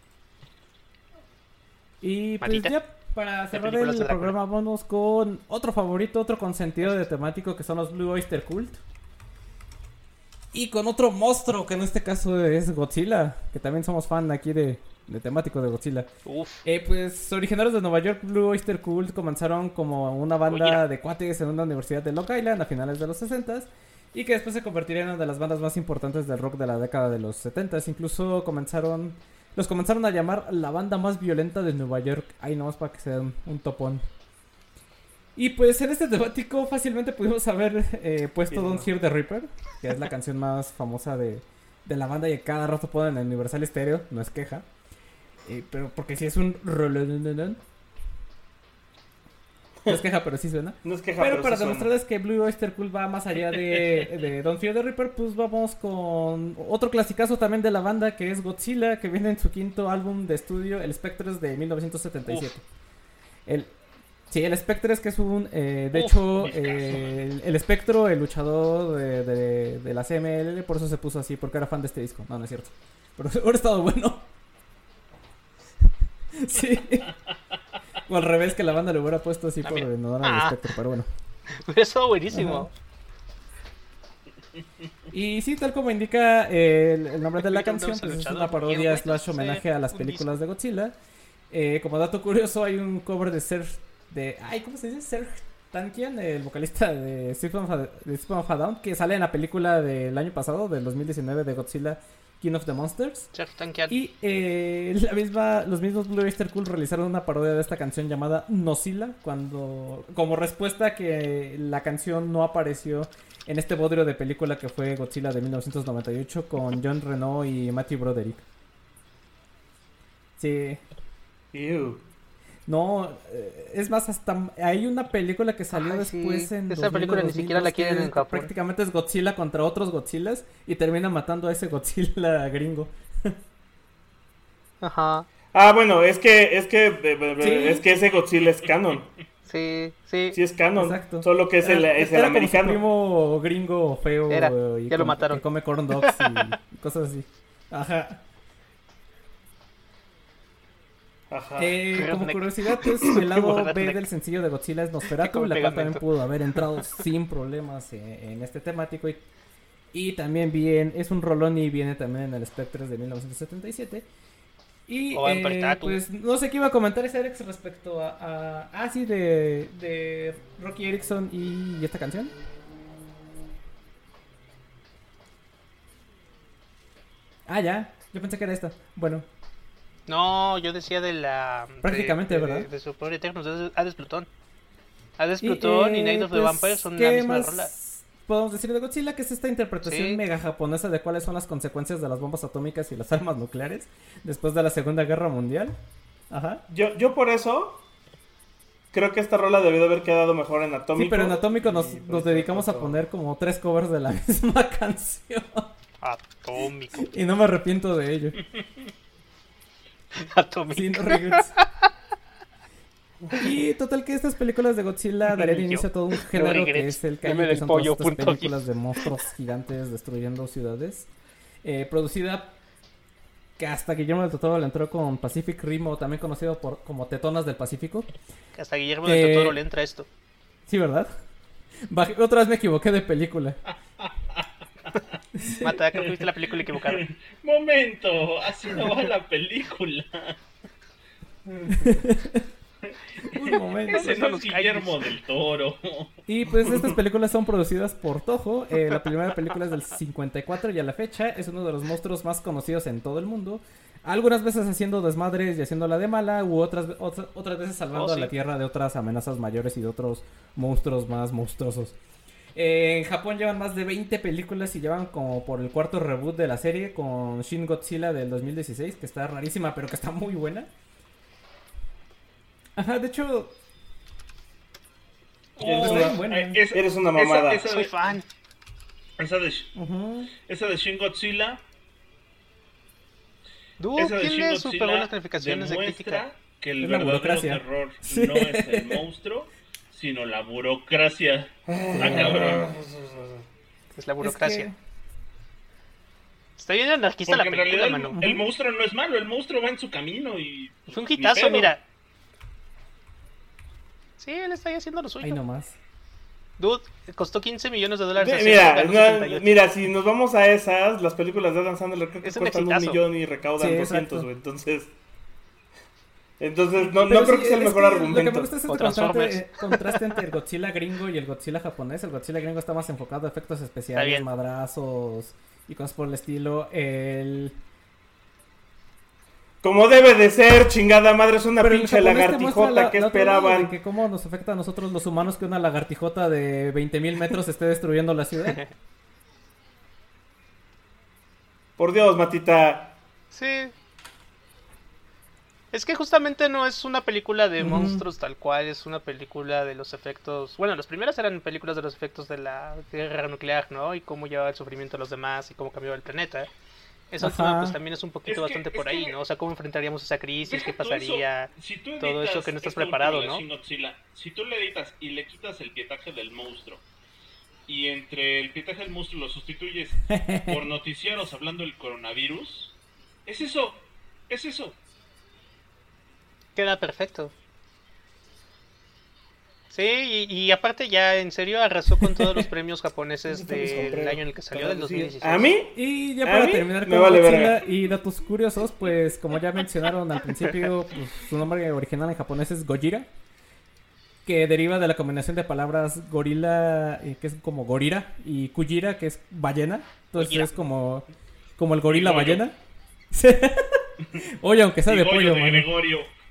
Y pues Matita. ya para cerrar el programa, vamos con otro favorito, otro consentido de temático que son los Blue Oyster Cult. Y con otro monstruo que en este caso es Godzilla, que también somos fan aquí de, de temático de Godzilla. Uf. Eh, pues originarios de Nueva York, Blue Oyster Cult comenzaron como una banda de cuates en una universidad de Long Island a finales de los 60 y que después se convertiría en una de las bandas más importantes del rock de la década de los 70. Incluso comenzaron, los comenzaron a llamar la banda más violenta de Nueva York. Ahí nomás para que se den un topón. Y pues en este temático fácilmente pudimos haber eh, puesto Don't Hear the Reaper, que es la canción más famosa de, de la banda y cada rato ponen en Universal Stereo, no es queja. Eh, pero porque si es un rolón no es queja, pero sí suena. No es queja, pero, para demostrarles que Blue Oyster Cult va más allá de, de Don't Fear the Reaper, pues vamos con otro clasicazo también de la banda que es Godzilla, que viene en su quinto álbum de estudio, El Spectres de 1977. El, sí, el Spectres que es un... Eh, de hecho, eh, el, Espectro, el luchador de, de, la CML, por eso se puso así, porque era fan de este disco. No, no es cierto. Pero hubiera estado bueno. sí. O al revés, que la banda le hubiera puesto así por al ah. espectro, pero bueno. Eso buenísimo. Y sí, tal como indica el, nombre de la canción, pues es una parodia slash homenaje a las películas de Godzilla. Eh, como dato curioso, hay un cover de Serge de. Ay, ¿cómo se dice? Serge Tankian, el vocalista de System of a Down, que sale en la película del año pasado, del 2019, de Godzilla King of the Monsters. Y eh, la misma, los mismos Blue Oyster Cool realizaron una parodia de esta canción llamada Nocila, cuando, como respuesta a que la canción no apareció en este bodrio de película que fue Godzilla de 1998 con John Renault y Matthew Broderick. Sí. No, eh, es más, hasta hay una película que salió después en. Esa película ni siquiera la quieren en Japón. Prácticamente es Godzilla contra otros Godzillas y termina matando a ese Godzilla gringo. Ajá. Ah, bueno, es que es que es que ese Godzilla es canon. Sí, sí. Sí es canon. Exacto. Solo que es el, es el americano. primo gringo feo Era, y ya lo mataron. Que come corn dogs y cosas así. Ajá. Eh, como curiosidad, pues el lado B del sencillo de Godzilla es Nosferatu, la cual también pudo haber entrado sin problemas en, este temático. Y, también bien, es un rolón y viene también en el Spectres de 1977. Y eh, pues no sé qué iba a comentar ese Alex respecto a, a ah sí de, de Rocky Erickson y esta canción. Ah, ya. Yo pensé que era esta. Bueno, no, yo decía de la. Prácticamente, ¿verdad? De, su pobre Eterno, de Hades Plutón. Hades Plutón y, y, Night of the pues, Vampire son la misma rola. Podemos decir de Godzilla que es esta interpretación mega japonesa de cuáles son las consecuencias de las bombas atómicas y las armas nucleares después de la Segunda Guerra Mundial. Ajá. Yo, yo por eso creo que esta rola debió de haber quedado mejor en Atómico. Sí, pero en Atómico nos, nos dedicamos a poner como tres covers de la misma canción. Atómico. Y no me arrepiento de ello. Y total que estas películas de Godzilla darían inicio a todo un género que es el que son todas estas películas de monstruos gigantes destruyendo ciudades. Eh, producida que hasta Guillermo del Totoro le entró con Pacific Rim, o también conocido por, como Tetonas del Pacífico. hasta Guillermo del Totoro le entra esto. Sí, ¿verdad? otra vez me equivoqué de película. Mata, creo que viste la película equivocada. Momento, así no va la película. Un momento. Ese no es Guillermo del Toro. Y pues estas películas son producidas por Toho. Eh, la primera película es del 54 y a la fecha es uno de los monstruos más conocidos en todo el mundo. Algunas veces haciendo desmadres y haciéndola de mala, u otras, otras, veces salvando oh, a la Tierra de otras amenazas mayores y de otros monstruos más monstruosos. Eh, en Japón llevan más de 20 películas y llevan como por el cuarto reboot de la serie con Shin Godzilla del 2016, que está rarísima, pero que está muy buena. Ajá, de hecho... eres, una, mamada. Soy fan. Esa de, esa de Shin Godzilla. Dude, tiene súper buenas calificaciones de crítica. que el verdadero terror no es el monstruo, sino la burocracia. Ah, cabrón. Es la burocracia. Está bien anarquista la película, mano. El, monstruo no es malo, el monstruo va en su camino y. Es un hitazo, mira. Sí, él está ahí haciendo lo suyo. Ahí nomás. Dude, costó 15 millones de dólares. mira, mira, si nos vamos a esas, las películas de Adam Sandler creo que cuestan un millón y recaudan 200, güey. Entonces. Entonces, no, no creo que sea el mejor argumento. Lo que me gusta es este contraste, entre el Godzilla gringo y el Godzilla japonés. El Godzilla gringo está más enfocado a efectos especiales, madrazos y cosas por el estilo. El. Como debe de ser, chingada madre, es una pinche lagartijota que esperaban. que cómo nos afecta a nosotros los humanos que una lagartijota de 20.000 metros esté destruyendo la ciudad. Por Dios, Matita. Sí, es que justamente no es una película de monstruos tal cual, es una película de los efectos. Bueno, las primeras eran películas de los efectos de la guerra nuclear, ¿no? Y cómo llevaba el sufrimiento a los demás y cómo cambiaba el planeta. Eso pues también es un poquito bastante por ahí, ¿no? O sea, cómo enfrentaríamos esa crisis, qué pasaría, todo eso que no estás preparado, ¿no? si tú le editas y le quitas el pietaje del monstruo y entre el pietaje del monstruo lo sustituyes por noticieros hablando del coronavirus, es eso, es eso. Queda perfecto. Sí, y, aparte ya en serio arrasó con todos los premios japoneses del año en el que salió, del 2016. ¿A mí? Y ya para terminar con Godzilla y datos curiosos, pues como ya mencionaron al principio, pues, su nombre original en japonés es Gojira, que deriva de la combinación de palabras gorila, eh, que es como gorira, y kujira, que es ballena. Entonces es como, como el gorila ballena. Oye, aunque sea de pollo, y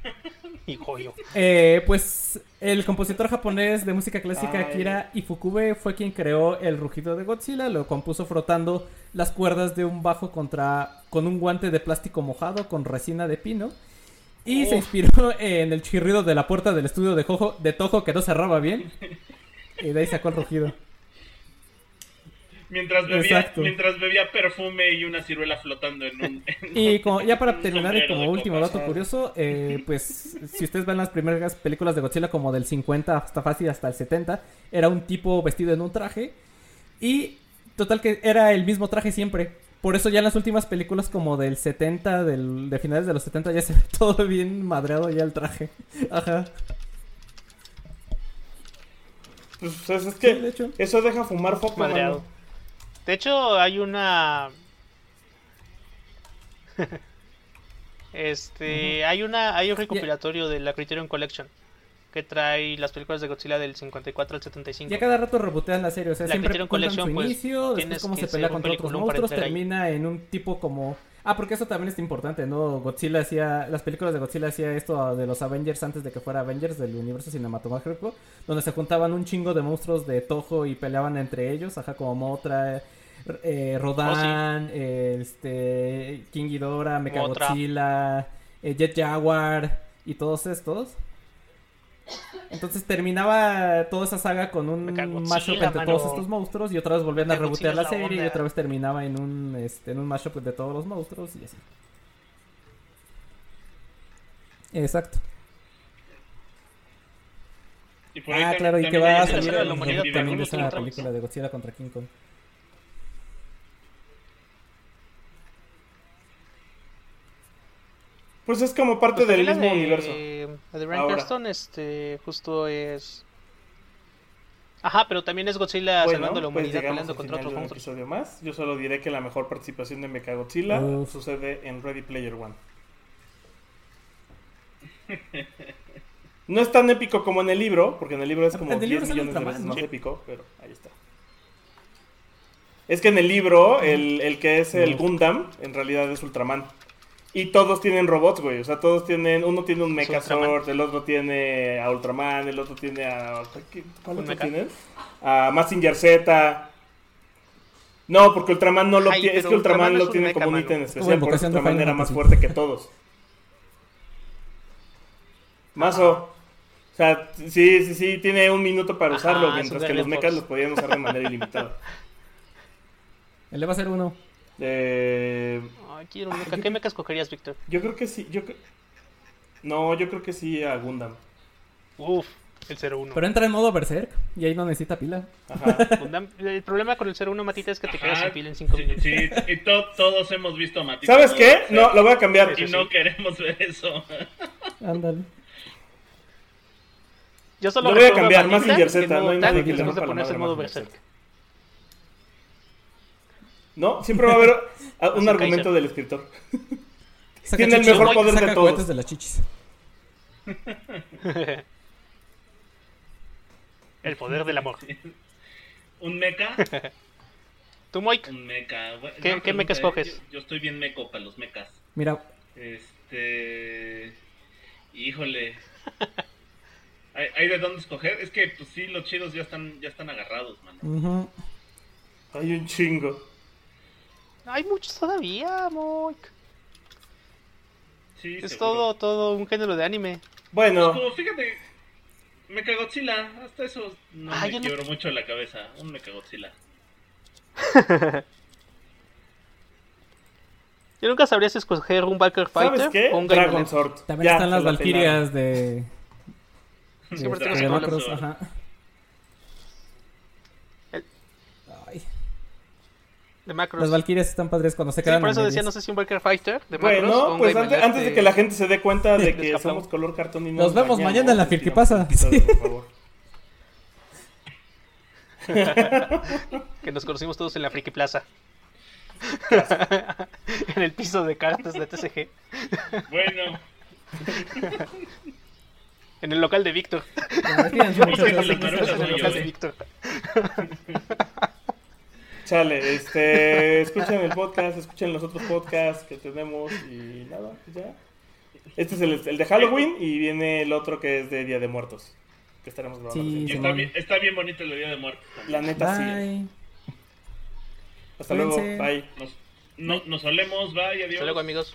eh, pues el compositor japonés de música clásica Akira Ifukube fue quien creó el rugido de Godzilla, lo compuso frotando las cuerdas de un bajo contra con un guante de plástico mojado con resina de pino. Y se inspiró en el chirrido de la puerta del estudio de, Jojo, de Toho que no cerraba bien. Y de ahí sacó el rugido mientras bebía, mientras bebía perfume y una ciruela flotando en un. y como, ya para terminar, y como último dato curioso, eh, pues si ustedes ven las primeras películas de Godzilla, como del 50 hasta fácil hasta el 70, era un tipo vestido en un traje. Y total que era el mismo traje siempre. Por eso ya en las últimas películas como del 70, del, de finales de los 70, ya se ve todo bien madreado ya el traje. Ajá. Pues es que eso deja fumar foco, madreado. De hecho, hay una. este. Hay una. Hay un recopilatorio de la Criterion Collection. Que trae las películas de Godzilla del 54 al 75. Ya cada rato rebotean la serie. O sea, la siempre Criterion Collection, su pues, inicio, después cómo se pelea contra otros monstruos, termina en un tipo como. Ah, porque eso también es importante, ¿no? Godzilla hacía, las películas de Godzilla hacía esto de los Avengers antes de que fuera Avengers del universo cinematográfico, donde se juntaban un chingo de monstruos de Toho y peleaban entre ellos, ajá, como Motra, eh, Rodan, oh, este, King Ghidorah, Mechagodzilla, eh, Jet Jaguar y todos estos. Entonces terminaba toda esa saga con un mashup entre todos estos monstruos y otra vez volvían a rebotear la, serie y otra vez terminaba en un este, en un mashup de todos los monstruos y así. Exacto. ah, claro, y que va a salir también de esa película de Godzilla contra King Kong. Pues es como parte pues del mismo universo. De Ryan este, justo es. Ajá, pero también es Godzilla salvando la pues humanidad peleando contra otros monstruos. episodio más. Yo solo diré que la mejor participación de Mechagodzilla sucede en Ready Player One. No es tan épico como en el libro, porque en el libro es como 10 millones de veces más épico, pero ahí está. Es que en el libro, el, el que es el Gundam, en realidad es Ultraman. Y todos tienen robots, güey. O sea, todos tienen. Uno tiene un Megazord, el otro tiene a Ultraman, el otro tiene a. ¿Cuál otro tiene? A Massinger Z. No, porque Ultraman no lo tiene. Es que Ultraman, lo tiene como un ítem especial. Porque Ultraman era más fuerte que todos. Mazo. O sea, sí, sí, sí, tiene un minuto para usarlo, mientras que los mechas los podían usar de manera ilimitada. Él le va a ser uno. Eh, quiero ¿Qué mechas cogerías, Víctor? Yo creo que sí. Yo... No, yo creo que sí a Gundam. Uf, el 01. Pero entra en modo Berserk y ahí no necesita pila. Ajá. el problema con el 01, Matita, es que te quedas sin pila en 5 minutos. Sí, y todos hemos visto a Matita. ¿Sabes qué? No, lo voy a cambiar. Y no queremos ver eso. Ándale. Yo solo lo voy a cambiar, más Z, no hay nadie que le la madre modo Berserk. ¿No? Siempre va a haber un argumento del escritor. Tiene el mejor poder de todos. de las chichis. El poder del amor. ¿Un mecha? ¿Tú, Moik? Un mecha. ¿Qué, ¿qué mecha escoges? Yo, yo, estoy bien meco para los mechas. Mira. Este. Híjole. ¿Hay, ¿Hay, de dónde escoger? Es que, pues sí, los chidos ya están, ya están agarrados, mano. Uh -huh. Hay un chingo. Hay muchos todavía, Moik. Sí, es seguro. todo, todo un género de anime. Bueno. Pues como, fíjate, Mechagodzilla, hasta eso no Ah, me yo no- quiebro mucho la cabeza. Un Mechagodzilla. Yo nunca sabría si escoger un Valkyrie Fighter ¿Sabes qué? o un Dragon. Sword. También Ya, están las Valkyrias de. Siempre de, tengo de ese Macross, color. ajá. El- Ay, De Macros. las Valkyrias están padres cuando se Sí, quedan por eso decía, no sé si un Valkyrie Fighter de Macros o Bueno, un pues antes, antes de que la gente se dé cuenta de de que somos color cartón y no Nos vemos mañana en la sí, Firquipasa. poquito de- por favor. Que nos conocimos todos en la Friki Plaza. en el piso de cartas de TCG. Bueno, En el local de Víctor. Sí, sí, En el local de Víctor. Chale, este, escuchen el podcast, escuchen los otros podcasts que tenemos y nada, pues ya. Este es el, el de Halloween y viene el otro que es de Día de Muertos, que estaremos grabando. Sí, está bien, está bien bonito el Día de Muertos. también. La neta sí. Bye. Hasta luego, bye. Nos, no, nos solemos, bye, adiós. Hasta luego, amigos.